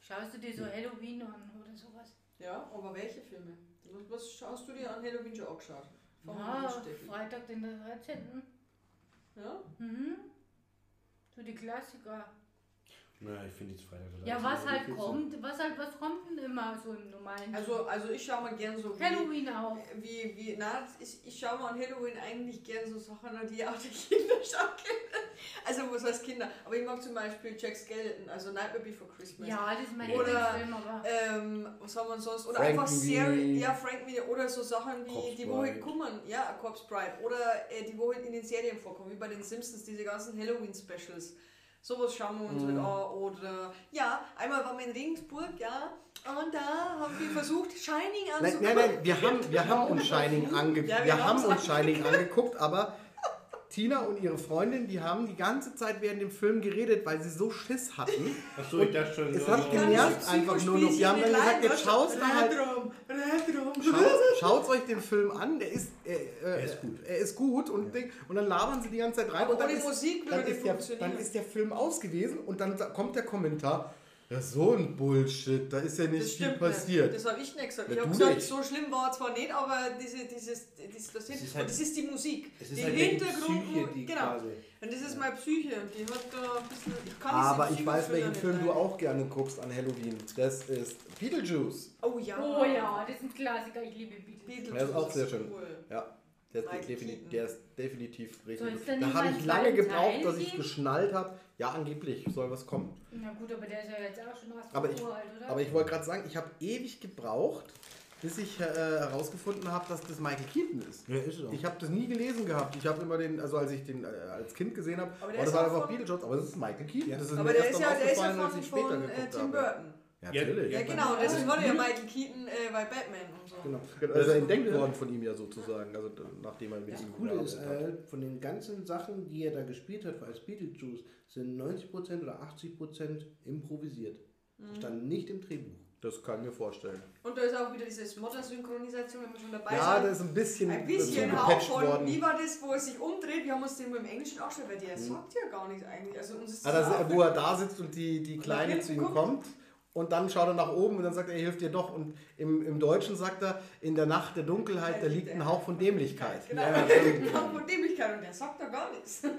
Speaker 4: schaust du dir so Halloween an oder sowas.
Speaker 2: Ja, aber welche Filme? Was, schaust du dir an Halloween schon angeschaut? Wir
Speaker 4: Ja. Freitag den 13.
Speaker 2: Ja?
Speaker 4: Mhm. So die Klassiker.
Speaker 3: Na, ich finde jetzt Freitag oder
Speaker 4: Ja,
Speaker 3: Samstag
Speaker 4: was halt kommt, was halt was kommt denn immer so im normalen.
Speaker 2: Also, also ich schaue mal gern so wie,
Speaker 4: Halloween auch.
Speaker 2: wie, wie na, ich, ich schaue mal an Halloween eigentlich gern so Sachen die auch die Kinder schauen können. Also was heißt Kinder? Aber ich mag zum Beispiel Jack Skeleton, also Nightmare Before Christmas.
Speaker 4: Ja, das ist mein
Speaker 2: Oder,
Speaker 4: Lieblingsfilm, aber.
Speaker 2: Ähm, was haben wir sonst? Oder
Speaker 1: Frank
Speaker 2: einfach
Speaker 1: wie-
Speaker 2: Serie, ja, Frank wie, oder so Sachen wie
Speaker 1: Corpse
Speaker 2: die, wo
Speaker 1: Bride.
Speaker 2: kommen, ja, Corpse Bride, oder äh, die, wo halt in den Serien vorkommen, wie bei den Simpsons, diese ganzen Halloween-Specials. Sowas schauen wir uns
Speaker 1: Mhm.
Speaker 2: halt an. Oder, ja, einmal waren wir in Regensburg, ja, und da haben wir versucht, Shining
Speaker 1: Nein,
Speaker 2: anzugucken.
Speaker 1: nein, nein, wir haben, wir haben uns Shining angeguckt.
Speaker 2: Ja, wir
Speaker 1: wir haben uns Shining angeguckt, aber Tina und ihre Freundin, die haben die ganze Zeit während dem Film geredet, weil sie so Schiss hatten.
Speaker 3: Achso, ich dachte schon.
Speaker 1: Es
Speaker 3: so-
Speaker 1: hat genervt einfach nur noch. Die haben dann gesagt, jetzt schaust du halt,
Speaker 2: Drum, drum.
Speaker 1: schaut, schaut euch den Film an, der ist, äh, äh,
Speaker 3: Er ist gut.
Speaker 1: Er ist gut und, Ding- und dann labern sie die ganze Zeit rein
Speaker 2: Aber
Speaker 1: und dann
Speaker 2: ohne
Speaker 1: ist,
Speaker 2: Musik
Speaker 1: dann,
Speaker 2: würde
Speaker 1: ist der,
Speaker 2: funktionieren.
Speaker 1: dann ist der Film aus gewesen und dann kommt der Kommentar, ja so ein Bullshit, da ist ja nicht
Speaker 2: Das
Speaker 1: viel
Speaker 2: stimmt
Speaker 1: passiert.
Speaker 2: Nicht. Das habe ich nicht gesagt.
Speaker 1: Ja,
Speaker 2: ich habe gesagt,
Speaker 1: nicht.
Speaker 2: so schlimm war es zwar nicht, aber diese, dieses, dieses, das,
Speaker 3: Es ist halt-
Speaker 2: das ist die Musik.
Speaker 3: Es ist
Speaker 2: die
Speaker 3: halt die
Speaker 2: Hintergrund,
Speaker 3: Psyche, die
Speaker 2: genau.
Speaker 3: quasi.
Speaker 2: Und das ist meine Psyche die hat da ein bisschen. Ich kann
Speaker 1: Aber ich weiß, welchen Film du auch gerne guckst an Halloween. Das ist Beetlejuice.
Speaker 2: Oh ja.
Speaker 4: Oh ja, das ist ein Klassiker, ich liebe.
Speaker 2: Beetlejuice
Speaker 1: Der ist auch sehr schön.
Speaker 2: Cool.
Speaker 1: Ja, der ist,
Speaker 2: Michael
Speaker 1: defini
Speaker 2: Keaton.
Speaker 1: der ist definitiv richtig.
Speaker 4: Denn
Speaker 1: Da habe ich lange gebraucht, dass ich geschnallt habe. Ja, angeblich soll was kommen.
Speaker 4: Na gut, aber der ist ja jetzt auch schon aus
Speaker 1: Aber ich,
Speaker 4: alt, oder?
Speaker 1: aber ich wollte gerade sagen, ich habe ewig gebraucht, bis ich äh, herausgefunden habe, dass das Michael Keaton ist.
Speaker 3: Ja, ist auch.
Speaker 1: Ich habe das nie gelesen gehabt. Ich habe immer den, also als ich den äh, als Kind gesehen habe,
Speaker 2: der
Speaker 1: das war
Speaker 2: auch
Speaker 1: einfach
Speaker 2: von-
Speaker 1: Beetlejuice, aber das ist Michael Keaton.
Speaker 3: Ja.
Speaker 1: Das ist
Speaker 2: Aber der ist ja, der ist ja von,
Speaker 1: als ich später
Speaker 2: von äh, Tim. Burton.
Speaker 1: Ja, natürlich.
Speaker 2: Ja,
Speaker 3: Ja,
Speaker 2: genau, deswegen war der ja. Michael Keaton äh, bei Batman und so.
Speaker 3: Genau.
Speaker 1: Also entdeckt worden von ihm ja sozusagen, also nachdem er mit
Speaker 3: Das
Speaker 1: ihm
Speaker 3: Coole ist,
Speaker 1: hat.
Speaker 3: äh, von den ganzen Sachen, die er da gespielt hat als Beetlejuice, sind 90% oder 80% improvisiert.
Speaker 2: Mhm.
Speaker 3: Stand nicht im Drehbuch.
Speaker 1: Das kann ich mir vorstellen.
Speaker 2: Und da ist auch wieder diese Mutter-Synchronisation, wenn wir schon dabei
Speaker 1: Ja,
Speaker 2: sind.
Speaker 1: da ist ein bisschen,
Speaker 2: Ein bisschen Hauch von,
Speaker 1: worden.
Speaker 2: wie war das, wo er sich umdreht? Wir haben uns den im Englischen angeschaut, weil der sagt ja gar nichts eigentlich. Also uns ist
Speaker 1: Ah,
Speaker 2: das auch-
Speaker 1: wo er da sitzt und die, die Kleine zu ihm
Speaker 2: guckt.
Speaker 1: kommt. Und dann schaut er nach oben und dann sagt er, er hilft dir doch. Und im, im Deutschen sagt er, in der Nacht der Dunkelheit, da liegt ein Hauch von Dämlichkeit.
Speaker 2: Genau,
Speaker 3: Ja,
Speaker 2: genau von Dämlichkeit und der sagt da gar nichts.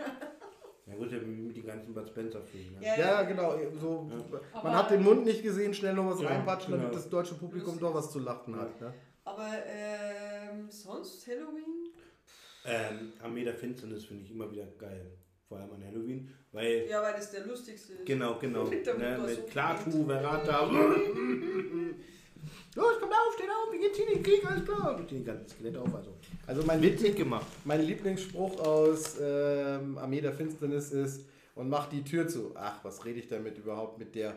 Speaker 3: Ja gut, ja, mit den ganzen Bud Spencer-Filmen. Ne?
Speaker 2: Ja,
Speaker 1: Ja, genau. So,
Speaker 4: Aber-
Speaker 1: man hat den Mund nicht gesehen, schnell noch was
Speaker 3: Ja,
Speaker 1: reinpatschen, damit
Speaker 3: genau.
Speaker 1: das deutsche Publikum doch was zu lachen hat. Ne?
Speaker 2: Aber ähm, sonst Halloween?
Speaker 3: Ähm, Armee der Finsternis finde ich immer wieder geil. Vor allem an Halloween. Weil,
Speaker 2: Ja, weil das der lustigste ist.
Speaker 3: genau, genau. Ne, mit Klatu, Verata.
Speaker 1: Los, komm auf, steh auf, wir gehen hier in den Krieg, alles klar.
Speaker 3: Die ganzen Skelette auf, also.
Speaker 1: Also mein,
Speaker 3: Witzig gemacht.
Speaker 1: mein Lieblingsspruch aus ähm, Armee der Finsternis ist, und mach die Tür zu. Ach, was rede ich damit überhaupt mit der?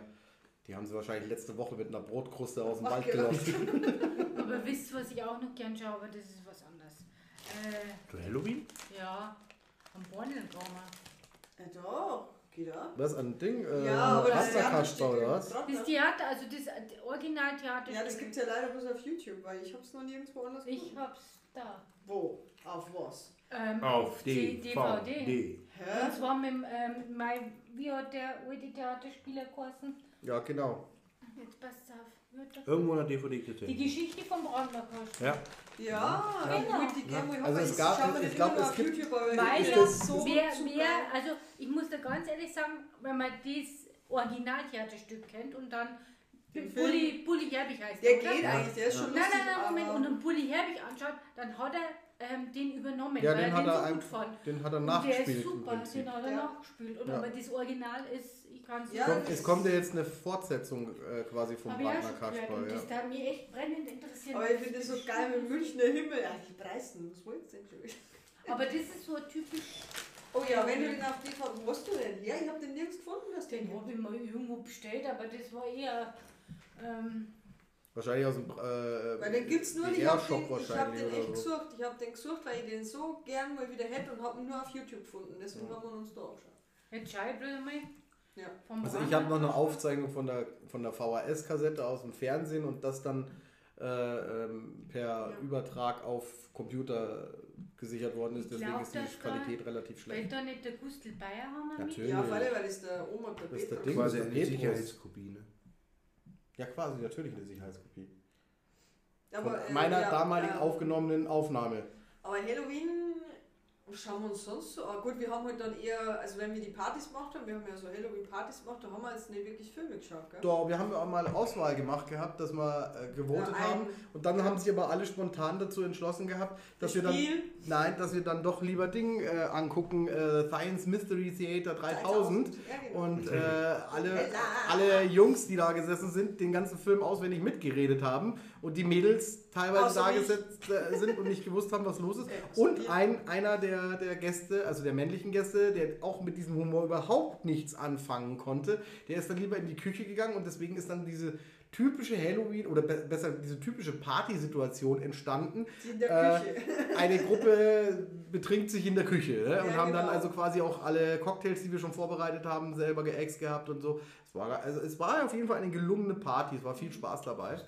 Speaker 1: Die haben sie wahrscheinlich letzte Woche mit einer Brotkruste aus dem
Speaker 2: Ach,
Speaker 1: Wald gelockt.
Speaker 4: Aber wisst ihr, was ich auch noch gern schaue, aber das ist was anderes. Äh,
Speaker 3: Zu Halloween?
Speaker 4: ja, am Bornelbaumer.
Speaker 2: Ja, doch, geht ab.
Speaker 1: Was, an Ding? Äh,
Speaker 2: Ja, aber das
Speaker 1: Rasterkasper oder was?
Speaker 4: Das Theater, also das Originaltheater.
Speaker 2: Ja, das gibt es ja leider bloß auf YouTube, weil ich hab's noch nirgendwo anders
Speaker 4: Ich
Speaker 2: gefunden.
Speaker 4: hab's da.
Speaker 2: Wo? Auf was?
Speaker 4: Ähm,
Speaker 3: Auf
Speaker 4: D-
Speaker 3: DVD.
Speaker 2: Hä?
Speaker 4: Und zwar mit dem, ähm, mein, wie hat der alte Theaterspieler geheißen?
Speaker 1: Ja, genau.
Speaker 4: Jetzt passt auf. Der-
Speaker 3: Irgendwo in der DVD
Speaker 4: Die
Speaker 3: gesehen.
Speaker 4: Geschichte vom Brandnerkosten.
Speaker 3: Ja.
Speaker 2: Ja,
Speaker 4: Genau.
Speaker 2: ich würde die mal
Speaker 1: Also es
Speaker 2: ich
Speaker 1: gab- ich
Speaker 2: den
Speaker 1: glaub,
Speaker 2: immer
Speaker 1: es
Speaker 2: auf
Speaker 1: gibt-
Speaker 4: Weil
Speaker 2: ich
Speaker 4: ja,
Speaker 2: so zu
Speaker 4: wer,
Speaker 2: geil.
Speaker 4: also ich muss da ganz ehrlich sagen, wenn man das Originaltheaterstück kennt und dann Bulli, Bulli Herbig heißt
Speaker 2: Der
Speaker 4: oder?
Speaker 2: geht eigentlich, der ist schon
Speaker 4: Nein,
Speaker 2: lustig,
Speaker 4: nein, nein, Moment. Und den Bulli Herbig anschaut, dann hat er ähm, den übernommen,
Speaker 1: Ja,
Speaker 4: weil
Speaker 1: den
Speaker 4: er
Speaker 1: hat
Speaker 4: den
Speaker 1: er
Speaker 4: so
Speaker 1: ein-
Speaker 4: gut fand.
Speaker 1: Den hat er
Speaker 4: Und der
Speaker 1: nachgespielt
Speaker 4: ist super, den hat er
Speaker 2: Ja.
Speaker 4: nachgespielt. Und
Speaker 1: Ja.
Speaker 4: aber das Original ist, ich kann es
Speaker 2: Ja,
Speaker 1: Kommt, es kommt ja jetzt eine Fortsetzung äh, quasi vom
Speaker 4: schon gehört.
Speaker 1: Kasper. Ja.
Speaker 4: das hat mich echt brennend interessiert.
Speaker 2: Aber ich finde das so geil mit Münchner Himmel. Ja, die Preisen, was wollt's denn schon? wieder?
Speaker 4: Aber das ist so typisch,
Speaker 2: Oh ja, wenn du den auf DVD, wo hast du denn? Ja, ich habe den nirgends gefunden, das
Speaker 4: den habe ich mal irgendwo bestellt, aber das war eher. Ähm,
Speaker 1: Wahrscheinlich aus dem äh,
Speaker 2: Weil den gibt's nur nicht. Ich habe den, ich hab
Speaker 1: wahrscheinlich
Speaker 2: den echt
Speaker 1: so.
Speaker 2: gesucht. Ich habe den gesucht, weil ich den so gern mal wieder hätte und habe ihn nur auf YouTube gefunden. Deswegen haben wir uns da angeschaut.
Speaker 4: ich bloß mal.
Speaker 2: Ja.
Speaker 4: Vom
Speaker 1: Also ich habe noch eine. Aufzeichnung von der, von der VHS-Kassette aus dem Fernsehen und das dann äh, ähm, per
Speaker 2: Ja.
Speaker 1: Übertrag auf Computer gesichert worden ist.
Speaker 4: Ich
Speaker 1: Deswegen
Speaker 4: glaub,
Speaker 1: ist die Qualität relativ schlecht.
Speaker 4: da nicht der Gustl Bayer haben wir mit?
Speaker 1: Natürlich.
Speaker 2: Ja, alle, weil das der Oma und der
Speaker 1: Das ist der. Ding.
Speaker 3: Quasi eine. Sicherheitskopie, ne?
Speaker 1: Ja, quasi, natürlich eine Sicherheitskopie.
Speaker 2: Aber,
Speaker 1: Von
Speaker 2: äh,
Speaker 1: meiner
Speaker 2: ja,
Speaker 1: damaligen
Speaker 2: ähm,
Speaker 1: aufgenommenen Aufnahme.
Speaker 2: Aber Halloween Was schauen wir uns sonst so an? Gut, wir haben halt dann eher, also wenn wir die Partys gemacht haben, wir haben ja so Halloween-Partys gemacht, da haben wir jetzt nicht wirklich Filme geschaut, gell?
Speaker 1: Doch, wir haben ja auch mal Auswahl gemacht gehabt, dass wir äh, gewotet
Speaker 2: Ja,
Speaker 1: haben. Und dann haben sich aber alle spontan dazu entschlossen gehabt, dass wir dann.
Speaker 2: Spiel.
Speaker 1: Nein, dass wir dann doch lieber Ding äh, angucken, äh, Science Mystery Theater 3000.
Speaker 2: Ja, genau.
Speaker 1: Und äh, alle, alle Jungs, die da gesessen sind, den ganzen Film auswendig mitgeredet haben. Und die Mädels teilweise
Speaker 2: Außer
Speaker 1: da gesetzt äh, sind und nicht gewusst haben, was los ist. Und ein, einer der, der Gäste, also der männlichen Gäste, der auch mit diesem Humor überhaupt nichts anfangen konnte, der ist dann lieber in die Küche gegangen und deswegen ist dann diese typische Halloween oder be besser diese typische Partysituation entstanden.
Speaker 2: In der
Speaker 1: Äh,
Speaker 2: Küche.
Speaker 1: Eine Gruppe betrinkt sich in der Küche ne? und
Speaker 2: Ja,
Speaker 1: haben dann
Speaker 2: genau.
Speaker 1: also quasi auch alle Cocktails, die wir schon vorbereitet haben, selber geäxt gehabt und so. Es war, also es war auf jeden Fall eine gelungene Party, es war viel Spaß dabei.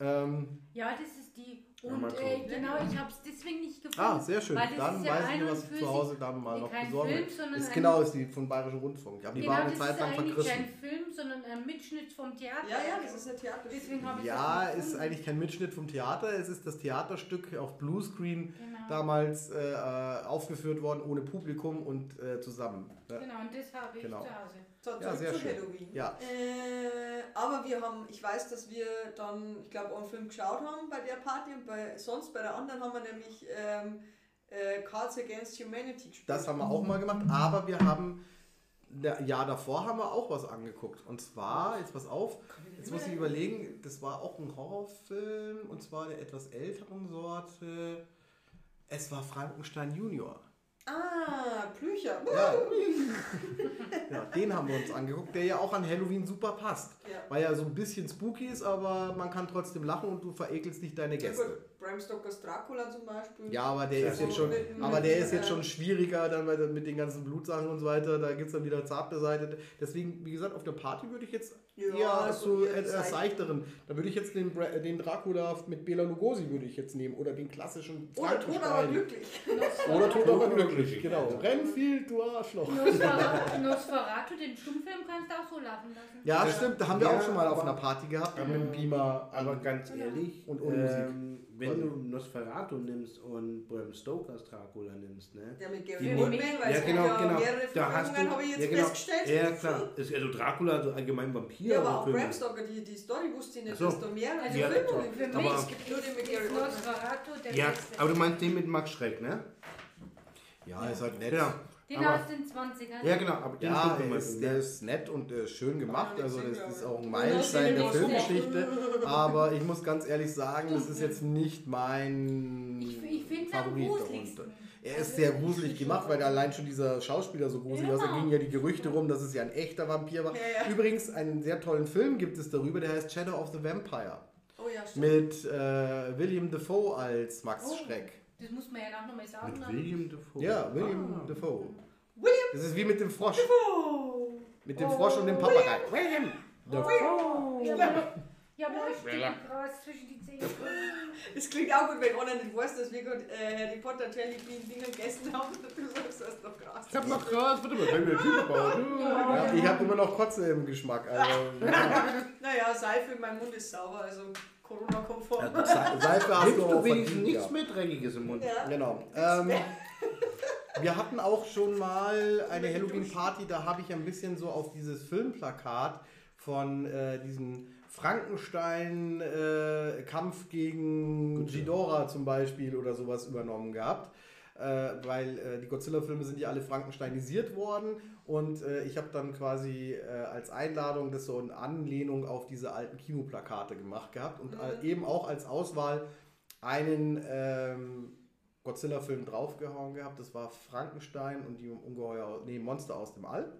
Speaker 1: Ähm,
Speaker 4: Ja, das ist die. Und äh, genau, ich habe es deswegen nicht gefunden.
Speaker 1: ah, sehr schön.
Speaker 4: Weil das
Speaker 1: Dann
Speaker 4: ist ja
Speaker 1: weiß ich was ich zu Hause dann mal
Speaker 4: sich
Speaker 1: noch
Speaker 4: kein
Speaker 1: besorgen
Speaker 4: Film,
Speaker 1: Ist genau, ist die von Bayerischen Rundfunk. Ich habe die
Speaker 4: Genau,
Speaker 1: war
Speaker 4: das
Speaker 1: eine Zeit
Speaker 4: ist
Speaker 1: lang
Speaker 4: eigentlich
Speaker 1: vergriffen.
Speaker 4: kein Film, sondern ein Mitschnitt vom Theater.
Speaker 2: Ja, ja, das ist ein Theater.
Speaker 4: Deswegen habe ich
Speaker 1: Ja,
Speaker 4: das
Speaker 1: ist eigentlich kein Mitschnitt vom Theater. Es ist das Theaterstück auf Bluescreen
Speaker 4: Genau.
Speaker 1: damals äh, aufgeführt worden, ohne Publikum und äh, zusammen. Ja.
Speaker 4: Genau, und das habe ich
Speaker 1: Genau.
Speaker 4: zu Hause.
Speaker 2: So,
Speaker 1: Ja, sehr
Speaker 2: zu
Speaker 1: schön.
Speaker 2: Halloween.
Speaker 1: Ja.
Speaker 2: Äh, aber wir haben, ich weiß, dass wir dann, ich glaube, einen Film geschaut haben bei der Party und bei, sonst bei der anderen haben wir nämlich ähm, äh, Cards Against Humanity gespielt.
Speaker 1: Das haben wir auch mal gemacht, aber wir haben, der Jahr davor haben wir auch was angeguckt. Und zwar, jetzt pass auf, jetzt muss ich überlegen, das war auch ein Horrorfilm und zwar der etwas älteren Sorte. Es war Frankenstein Junior.
Speaker 2: Ah, Plücher.
Speaker 1: Ja. ja, den haben wir uns angeguckt, der ja auch an Halloween super passt.
Speaker 2: Ja.
Speaker 1: Weil er so ein bisschen spooky ist, aber man kann trotzdem lachen und du verekelst nicht deine Gäste.
Speaker 2: Bram Stokers Dracula zum Beispiel.
Speaker 1: Ja, aber der ist jetzt
Speaker 2: so
Speaker 1: schon,
Speaker 2: mit
Speaker 1: aber der ist jetzt
Speaker 2: äh,
Speaker 1: schon schwieriger dann bei, mit den ganzen Blutsachen und so weiter. Da gibt es dann wieder zart beseitigt. Deswegen, wie gesagt, auf der Party würde ich jetzt
Speaker 2: Ja,
Speaker 1: eher
Speaker 2: eher
Speaker 1: etwas
Speaker 2: seicht-
Speaker 1: seichteren. Da würde ich jetzt den, Bra- den Dracula mit Bela Lugosi würde ich jetzt nehmen oder den klassischen
Speaker 2: Oder tot, aber glücklich.
Speaker 1: Oder tot aber glücklich. Genau. Renfield, du Arschloch.
Speaker 4: Nosferatu, den Stummfilm kannst du auch so laufen lassen.
Speaker 1: Ja, stimmt. Da haben wir
Speaker 3: Ja,
Speaker 1: auch schon mal auf einer Party gehabt mit dem Beamer.
Speaker 3: Aber ganz ehrlich,
Speaker 1: Und ohne Musik.
Speaker 3: Wenn du Nosferatu nimmst und Bram Stokers Dracula nimmst, ne?
Speaker 2: Der mit
Speaker 3: Die
Speaker 2: Gary Oldman, weil
Speaker 3: ja,
Speaker 2: es
Speaker 3: genau,
Speaker 2: gibt ja
Speaker 3: genau.
Speaker 2: mehrere
Speaker 3: Da hast
Speaker 2: Verfilmungen,
Speaker 3: du,
Speaker 2: habe ich jetzt
Speaker 3: ja, genau.
Speaker 2: festgestellt.
Speaker 3: Ja, klar. Ist also Dracula, also allgemein Vampir.
Speaker 2: Ja, aber auch
Speaker 3: Filme.
Speaker 2: Bram Stoker, die, die Story wusste ich nicht,
Speaker 3: so.
Speaker 2: dass da mehrere
Speaker 4: Also
Speaker 3: Ja,
Speaker 2: Verfilmungen
Speaker 4: Für
Speaker 2: gibt.
Speaker 4: mich
Speaker 3: Aber-
Speaker 2: Es gibt nur den mit Gary Oldman.
Speaker 4: Nosferatu der
Speaker 3: Ja, aber du meinst den mit Max Schreck, ne?
Speaker 1: Ja, ist halt nett.
Speaker 3: Genau.
Speaker 4: Den
Speaker 3: aber,
Speaker 4: aus den 20ern.
Speaker 3: ja, genau. Aber den
Speaker 1: Ja, der ist, der ist nett und äh, schön gemacht.
Speaker 2: Ja,
Speaker 1: Also das ist auch ein
Speaker 2: Ja,
Speaker 1: Meilenstein der. Filmgeschichte. Aber ich muss ganz ehrlich sagen, das ist jetzt nicht mein
Speaker 4: Ich, ich finde es am
Speaker 1: Favorit. darunter. Er ist
Speaker 4: Also,
Speaker 1: sehr gruselig gemacht, weil allein schon dieser Schauspieler so gruselig ist. Da
Speaker 4: Genau.
Speaker 1: gingen ja die Gerüchte rum, dass es ja ein echter Vampir war.
Speaker 2: Ja, ja.
Speaker 1: Übrigens, einen sehr tollen Film gibt es darüber, der heißt Shadow of the Vampire.
Speaker 2: Oh ja, stimmt.
Speaker 1: Mit äh, William Defoe als Max
Speaker 4: Oh.
Speaker 1: Schreck.
Speaker 4: Das muss man ja noch mal sagen.
Speaker 3: Mit William Dafoe.
Speaker 1: Ja, William
Speaker 3: Ah.
Speaker 1: Defoe.
Speaker 2: William
Speaker 1: Das ist wie mit dem Frosch.
Speaker 2: Oh.
Speaker 1: Mit dem Frosch und dem Papagei. William Defoe.
Speaker 4: Ja, aber, ja, aber Stück Gras zwischen die Zähne.
Speaker 2: Es klingt auch gut, wenn einer nicht weiß, dass wir gerade äh, Harry Potter Jelly Bean Dinger gegessen haben und du sagst, du hast noch Gras.
Speaker 3: Ich hab noch Gras, warte mal, wenn wir Typ bauen.
Speaker 1: Ja, ich habe immer noch Kotze im Geschmack. Also,
Speaker 2: Naja, Seife in meinem Mund ist sauber, also Corona-konform.
Speaker 1: Se- Seife hast du
Speaker 3: du
Speaker 1: auch
Speaker 3: wenigstens
Speaker 1: verdient,
Speaker 3: nichts
Speaker 1: ja.
Speaker 3: mehr Dreckiges im Mund.
Speaker 2: Ja.
Speaker 1: Genau. Ähm, wir hatten auch schon mal eine Halloween-Party, da habe ich ein bisschen so auf dieses Filmplakat von äh, diesem Frankenstein-Kampf gegen Ghidorah zum Beispiel oder sowas übernommen gehabt. Äh, weil äh, die Godzilla-Filme sind ja alle frankensteinisiert worden und äh, ich habe dann quasi äh, als Einladung das so in Anlehnung auf diese alten Kinoplakate gemacht gehabt und äh, eben auch als Auswahl einen ähm, Godzilla-Film draufgehauen gehabt. Das war Frankenstein und die Ungeheuer, nee, Monster aus dem All.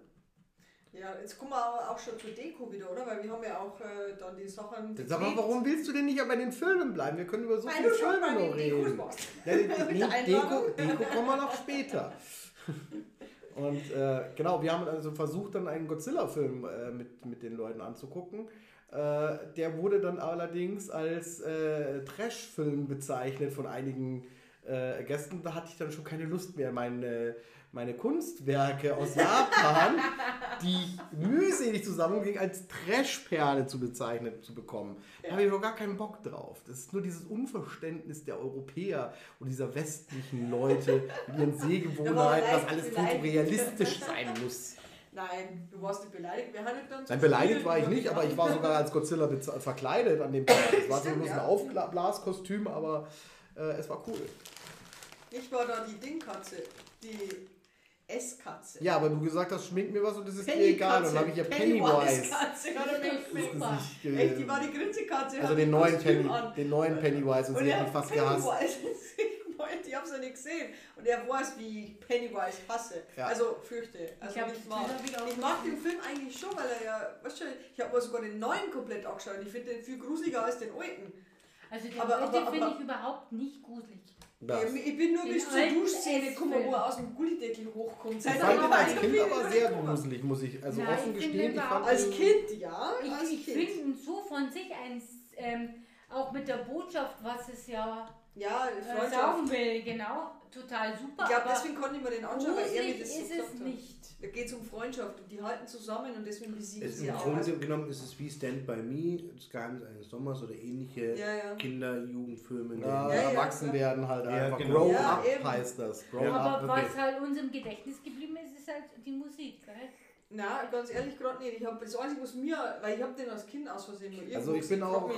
Speaker 2: Ja, jetzt kommen wir auch schon zur Deko wieder, oder? Weil wir haben ja auch äh, dann die Sachen.
Speaker 1: Sag mal, warum willst du denn nicht bei den Filmen bleiben? Wir können über so
Speaker 2: Weil
Speaker 1: viele Filme noch reden. Ja, nee, Deko. Deko kommen wir noch später. Und äh, genau, wir haben also versucht, dann einen Godzilla-Film äh, mit, mit den Leuten anzugucken. Äh, der wurde dann allerdings als äh, Trash-Film bezeichnet von einigen äh, Gästen. Da hatte ich dann schon keine Lust mehr, mein, äh, meine Kunstwerke aus Japan, die ich mühselig zusammenging, als Trashperle zu bezeichnen zu bekommen. Da habe ich doch gar keinen Bock drauf. Das ist nur dieses Unverständnis der Europäer und dieser westlichen Leute mit ihren Sehgewohnheiten, dass alles fotorealistisch sein muss.
Speaker 2: Nein, du warst nicht beleidigt. Wir haben dann
Speaker 1: Nein, beleidigt war ich nicht, aber ich war sogar als Godzilla verkleidet an dem Tag. Es war so
Speaker 2: Stimmt,
Speaker 1: ein
Speaker 2: ja.
Speaker 1: Aufblaskostüm, aber äh, es war cool.
Speaker 2: Ich war da die Dingkatze, die Esskatze.
Speaker 1: Ja, aber du gesagt hast, schmink mir was und das ist dir egal. Und dann habe ich ja Pennywise.
Speaker 2: Katze
Speaker 4: Das ist doch
Speaker 1: ins
Speaker 4: super.
Speaker 1: Gesicht
Speaker 2: Echt, die war die Grinsekatze.
Speaker 1: Also den neuen, Penny, den neuen Pennywise und
Speaker 2: Und
Speaker 1: sie
Speaker 2: er
Speaker 1: hat mich fast gehasst.
Speaker 2: Pennywise. Ich ich hab's ja nicht gesehen. Und er weiß, wie ich Pennywise hasse.
Speaker 1: Ja.
Speaker 2: Also fürchte. Also
Speaker 4: Ich hab-
Speaker 2: nicht mag.
Speaker 4: ich
Speaker 2: mag den Film eigentlich schon, weil er ja, weißt du, ich habe mir sogar den neuen komplett angeschaut. Ich finde den viel gruseliger als den alten.
Speaker 4: Also den
Speaker 2: Aber- aber-
Speaker 4: finde ich überhaupt nicht gruselig.
Speaker 1: Das.
Speaker 2: Ich, bin nur bis zur Duschszene gekommen, wo er aus dem Gullideckel hochkommt.
Speaker 1: Ich fand ihn als Kind aber sehr gruselig, muss ich also
Speaker 4: Nein,
Speaker 1: offen
Speaker 4: ich
Speaker 1: gestehen. Ich fand
Speaker 2: Als Kind, ja.
Speaker 4: Ich,
Speaker 2: als
Speaker 4: ich
Speaker 2: Kind.
Speaker 4: finde ihn so von sich ein, ähm, auch mit der Botschaft, was es ja
Speaker 2: Ja,
Speaker 4: äh,
Speaker 2: Freundschaft.
Speaker 4: sagen will, genau, total super.
Speaker 2: Ich glaube,
Speaker 4: aber
Speaker 2: deswegen konnte ich mir den anschauen, weil er mir das so
Speaker 4: ist
Speaker 2: gesagt
Speaker 4: es
Speaker 2: hat.
Speaker 4: nicht.
Speaker 2: Da geht es um Freundschaft und die halten zusammen und deswegen besiegen
Speaker 3: Es,
Speaker 2: sie
Speaker 3: Im
Speaker 2: auch.
Speaker 3: Grunde genommen ist es wie Stand By Me, das Geheimnis eines Sommers oder ähnliche
Speaker 2: ja, ja.
Speaker 3: Kinder-Jugendfilme. in
Speaker 1: Ja,
Speaker 3: denen-
Speaker 2: Ja, ja,
Speaker 1: erwachsen
Speaker 2: klar.
Speaker 1: werden halt
Speaker 3: Ja,
Speaker 1: einfach.
Speaker 3: genau.
Speaker 1: Grow
Speaker 2: Ja,
Speaker 1: up
Speaker 2: eben.
Speaker 1: heißt das. Grow
Speaker 3: Ja.
Speaker 1: up.
Speaker 4: Aber was halt uns im Gedächtnis geblieben ist, ist halt die Musik, gell?
Speaker 2: Na, ganz ehrlich gerade nicht. Ich habe das Einzige, was mir, weil ich habe den als Kind aus Versehen mal
Speaker 1: Also ich bin auch-.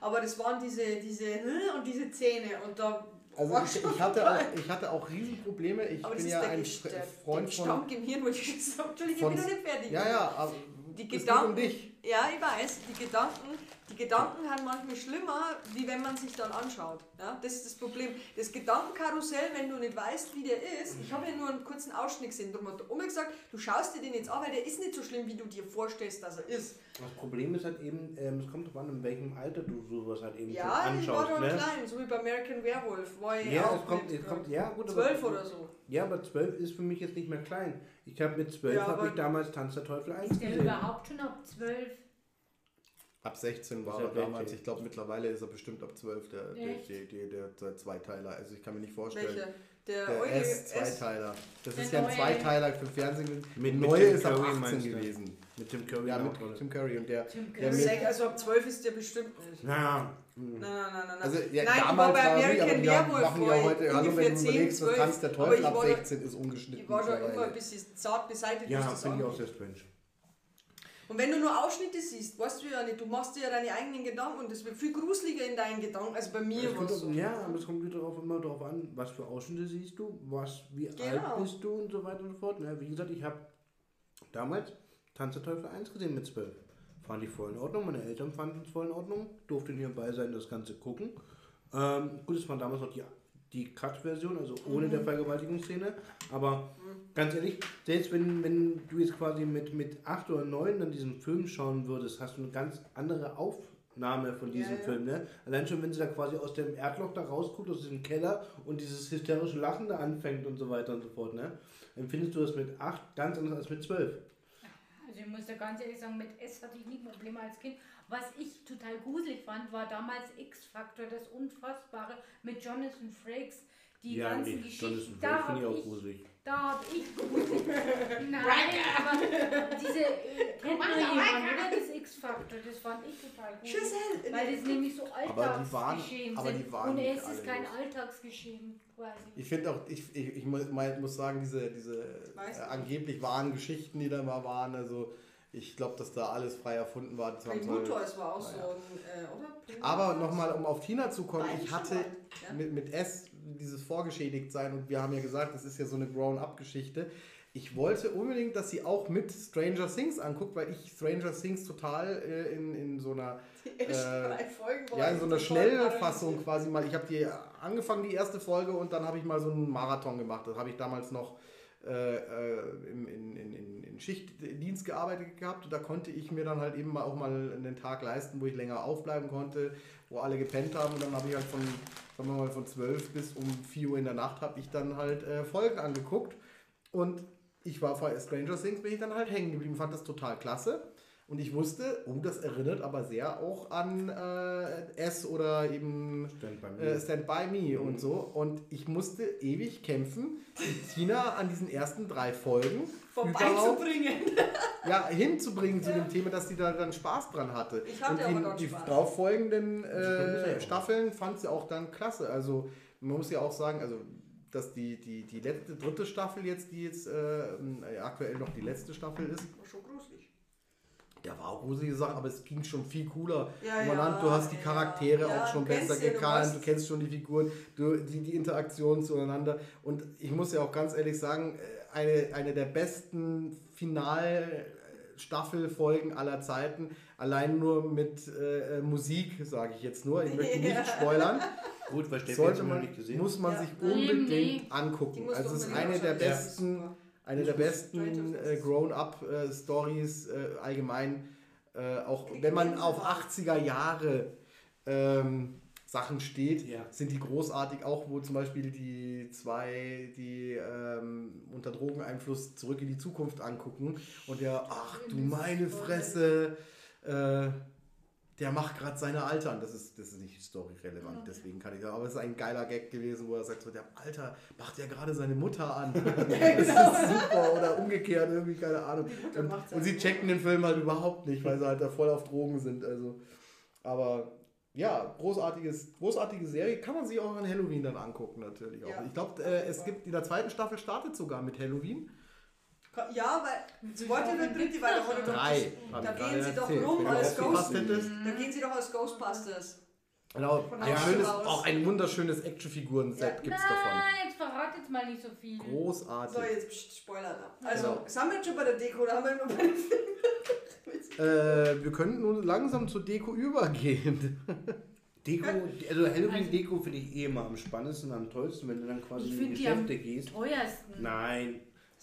Speaker 2: Aber das waren diese, diese und diese Zähne und da.
Speaker 1: Also ich, ich, hatte auch, ich hatte auch Riesenprobleme. Ich
Speaker 2: Aber
Speaker 1: bin ja ein
Speaker 2: Gest-
Speaker 1: Fre-
Speaker 2: der,
Speaker 1: Freund
Speaker 2: der
Speaker 1: von...
Speaker 2: Gestank im Hirn, wo ich gesagt Entschuldigung, ich
Speaker 1: von-
Speaker 2: bin noch nicht fertig.
Speaker 1: Ja, ja, aber
Speaker 2: Die
Speaker 1: es geht um
Speaker 2: Gedanken,
Speaker 1: dich.
Speaker 2: ja, ich weiß, die Gedanken, die Gedanken haben manchmal schlimmer, wie wenn man sich dann anschaut. Ja, das ist das Problem. Das Gedankenkarussell, wenn du nicht weißt, wie der ist, ich habe ja nur einen kurzen Ausschnitt gesehen, darum hat der Oma gesagt, du schaust dir den jetzt an, weil der ist nicht so schlimm, wie du dir vorstellst, dass er ist.
Speaker 3: Das Problem ist halt eben, ähm, es kommt drauf an, in welchem Alter du sowas halt eben
Speaker 2: Ja,
Speaker 3: schon
Speaker 2: ich war
Speaker 3: anschaust.
Speaker 2: da
Speaker 3: ne?
Speaker 2: klein, so wie bei American Werewolf, war ich
Speaker 3: Ja,
Speaker 2: auch
Speaker 3: es kommt,
Speaker 2: mit,
Speaker 3: es kommt, ja, gut, aber-
Speaker 2: zwölf oder so.
Speaker 3: Ja, aber 12 ist für mich jetzt nicht mehr klein. Ich habe mit 12
Speaker 2: Ja,
Speaker 3: habe ich damals Tanz der Teufel 1
Speaker 4: Ist der
Speaker 3: gesehen.
Speaker 4: überhaupt schon ab 12?
Speaker 1: Ab 16 war er damals. Ich glaube, mittlerweile ist er bestimmt ab 12 der, der, der, der, der, der Zweiteiler. Also ich kann mir nicht vorstellen.
Speaker 2: Welcher? Der,
Speaker 1: Der S-Zweiteiler. Das ist ja ein. Zweiteiler für Fernsehen gewesen.
Speaker 3: Mit-
Speaker 1: Der
Speaker 3: mit
Speaker 1: neue ist ab
Speaker 3: Curry
Speaker 1: 18
Speaker 3: meinst du?
Speaker 1: gewesen.
Speaker 3: Mit Tim Curry.
Speaker 1: Ja, mit. Tim Curry. Und der,
Speaker 2: Also ab 12 ist der bestimmt nicht.
Speaker 3: Naja,
Speaker 2: Nein, nein, nein, nein. nein.
Speaker 1: also ja,
Speaker 2: Nein, ich war
Speaker 1: damals
Speaker 2: bei
Speaker 1: war er aber
Speaker 2: American Werewolf
Speaker 1: machen ja
Speaker 2: ich
Speaker 1: heute, also wenn
Speaker 2: ungefähr
Speaker 1: du
Speaker 2: 10,
Speaker 1: überlegst,
Speaker 2: 12,
Speaker 1: Tanz der
Speaker 2: aber
Speaker 1: Teufel ab
Speaker 2: war da-
Speaker 1: 16 ist ungeschnitten
Speaker 2: Ich war schon immer ein bisschen zart beseitigt. was
Speaker 3: ja,
Speaker 2: das
Speaker 3: finde ich auch sehr strange.
Speaker 2: Und wenn du nur Ausschnitte siehst, weißt du ja nicht, du machst dir ja deine eigenen Gedanken und das wird viel gruseliger in deinen Gedanken als bei mir.
Speaker 3: Kommt
Speaker 2: so.
Speaker 3: ja, aber es kommt wieder darauf, immer darauf an, was für Ausschnitte siehst du, was, wie alt
Speaker 2: Genau.
Speaker 3: bist du und so weiter und so fort. Na, wie gesagt, ich habe damals Tanz der Teufel 1 gesehen mit 12. Fand ich voll in Ordnung, meine Eltern fanden es voll in Ordnung, durfte hierbei sein, das Ganze gucken. Ähm, gut, es war damals noch die, die Cut-Version, also ohne
Speaker 2: Mhm.
Speaker 3: der Vergewaltigungsszene, aber ganz ehrlich, selbst wenn, wenn du jetzt quasi mit, mit 8 oder 9 dann diesen Film schauen würdest, hast du eine ganz andere Aufnahme von diesem
Speaker 2: Ja.
Speaker 3: Film. Ne? Allein schon, wenn sie da quasi aus dem Erdloch da rausguckt, aus diesem Keller und dieses hysterische Lachen da anfängt und so weiter und so fort, ne? empfindest du das mit 8 ganz anders als mit 12.
Speaker 4: Also ich muss ja ganz ehrlich sagen, mit S hatte ich nie Probleme als Kind. Was ich total gruselig fand, war damals X-Factor, das Unfassbare mit Jonathan Frakes. Die ganzen
Speaker 3: nee,
Speaker 4: Geschichten.
Speaker 3: Jonathan
Speaker 4: Da
Speaker 3: Frakes finde
Speaker 4: habe
Speaker 3: ich auch
Speaker 4: ich,
Speaker 3: gruselig.
Speaker 4: da hab ich gruselig. Nein, aber diese, äh, kennt oder? Das X-Factor, das fand ich total gut.
Speaker 2: Giselle,
Speaker 4: Weil das nämlich so
Speaker 1: Aber die waren-
Speaker 4: Alltagsgeschehen
Speaker 1: aber die
Speaker 4: sind.
Speaker 1: waren
Speaker 4: Und
Speaker 1: nicht
Speaker 4: es ist kein. Alltagsgeschehen quasi.
Speaker 1: Ich finde auch, ich, ich, ich muss, sagen, diese, diese äh, angeblich wahren Geschichten, die da mal waren, also ich glaube, dass da alles frei erfunden war.
Speaker 2: Es war auch so
Speaker 1: Naja.
Speaker 2: ein, äh.
Speaker 1: Aber nochmal, um auf Tina zu kommen, ich hatte
Speaker 2: mal, ja.
Speaker 1: mit, mit S dieses vorgeschädigt sein und wir haben ja gesagt, das ist ja so eine Grown-up-Geschichte. Ich wollte unbedingt, dass sie auch mit Stranger Things anguckt, weil ich Stranger Things total äh, in, in so einer äh, ja, in so einer Schnellfassung quasi mal. Ich habe die angefangen, die erste Folge, und dann habe ich mal so einen Marathon gemacht. Das habe ich damals noch äh, äh, in, in, in, Schichtdienst gearbeitet gehabt. Und da konnte ich mir dann halt eben auch mal einen Tag leisten, wo ich länger aufbleiben konnte, wo alle gepennt haben. Und dann habe ich halt von, sagen wir mal, von 12 bis um 4 Uhr in der Nacht habe ich dann halt äh, Folgen angeguckt. Und ich war bei Stranger Things, bin ich dann halt hängen geblieben, fand das total klasse. Und ich wusste, oh, das erinnert aber sehr auch an äh, S oder eben
Speaker 3: Stand by Me.
Speaker 1: äh, Stand By Me und so. Und ich musste ewig kämpfen, die Tina an diesen ersten drei Folgen
Speaker 2: Vorbeizubringen.
Speaker 1: ja, hinzubringen zu dem Thema, dass sie da dann Spaß dran hatte.
Speaker 2: Ich hatte
Speaker 1: und
Speaker 2: aber
Speaker 1: die, die darauffolgenden
Speaker 3: ja
Speaker 1: äh. Staffeln fand sie auch dann klasse. Also man muss ja auch sagen, also dass die, die, die letzte, dritte Staffel jetzt, die jetzt äh, aktuell noch die letzte Staffel ist,
Speaker 2: War schon gruselig.
Speaker 1: Der war auch gruselige Sachen, aber es ging schon viel cooler.
Speaker 2: Ja, ja,
Speaker 1: du hast die Charaktere
Speaker 2: ja.
Speaker 1: auch schon besser gekannt, du kennst schon die Figuren, du, die, die Interaktion zueinander. Und ich muss ja auch ganz ehrlich sagen, äh, eine, eine der besten Finalstaffelfolgen aller Zeiten, allein nur mit äh, äh, Musik, sage ich jetzt nur, ich möchte nicht spoilern,
Speaker 3: Gut, weil Steffi
Speaker 1: man,
Speaker 3: nicht gesehen.
Speaker 1: muss man
Speaker 2: Ja.
Speaker 1: sich
Speaker 4: Nee,
Speaker 1: unbedingt
Speaker 4: nee.
Speaker 2: Die
Speaker 1: angucken. Also es ist eine der besten. Eine der besten äh. Grown-Up-Stories äh, allgemein. Äh, auch wenn man auf 80er Jahre ähm, Sachen steht,
Speaker 3: Ja.
Speaker 1: sind die großartig. Auch wo zum Beispiel die zwei, die ähm, unter Drogeneinfluss zurück in die Zukunft angucken und der, ach du meine Fresse, äh, der macht gerade seine Alte an. Das ist, das ist nicht storyrelevant, deswegen kann ich sagen. Aber es ist ein geiler Gag gewesen, wo er sagt, so, der Alter macht ja gerade seine Mutter an. das ist super. Oder umgekehrt, irgendwie, keine Ahnung. Und, und sie checken den Film halt überhaupt nicht, weil sie halt da voll auf Drogen sind. Also, aber ja, großartiges, großartige Serie. Kann man sich auch an Halloween dann angucken, natürlich. Auch.
Speaker 2: Ja.
Speaker 1: Ich glaube, äh, es gibt in der zweiten Staffel startet sogar mit Halloween.
Speaker 2: Ja, weil zweite oder dritte, weil da wurde doch
Speaker 1: Drei.
Speaker 2: das- Da gehen sie doch
Speaker 1: erzählt.
Speaker 2: rum
Speaker 1: Wenn du
Speaker 2: als
Speaker 1: aufgepasst
Speaker 2: Ghost.
Speaker 1: hättest.
Speaker 2: Da gehen sie doch als Ghostbusters.
Speaker 1: Genau,
Speaker 2: Von
Speaker 1: ein
Speaker 2: außen
Speaker 1: schönes,
Speaker 2: raus.
Speaker 1: auch ein wunderschönes Actionfiguren-Set
Speaker 2: Ja.
Speaker 1: gibt es davon.
Speaker 4: Nein, jetzt verrat jetzt mal nicht so viel.
Speaker 1: Großartig.
Speaker 2: So, jetzt pst, Spoiler da. Also,
Speaker 1: Genau.
Speaker 2: sind wir jetzt schon bei der Deko oder haben wir nur bei den
Speaker 1: Äh, wir können nun langsam zur Deko übergehen.
Speaker 3: Deko, also Halloween-Deko finde ich eh immer am spannendsten, am tollsten, wenn du dann quasi
Speaker 4: Ich
Speaker 3: in die
Speaker 4: finde die am
Speaker 3: Geschäfte gehst.
Speaker 4: teuersten.
Speaker 3: Nein.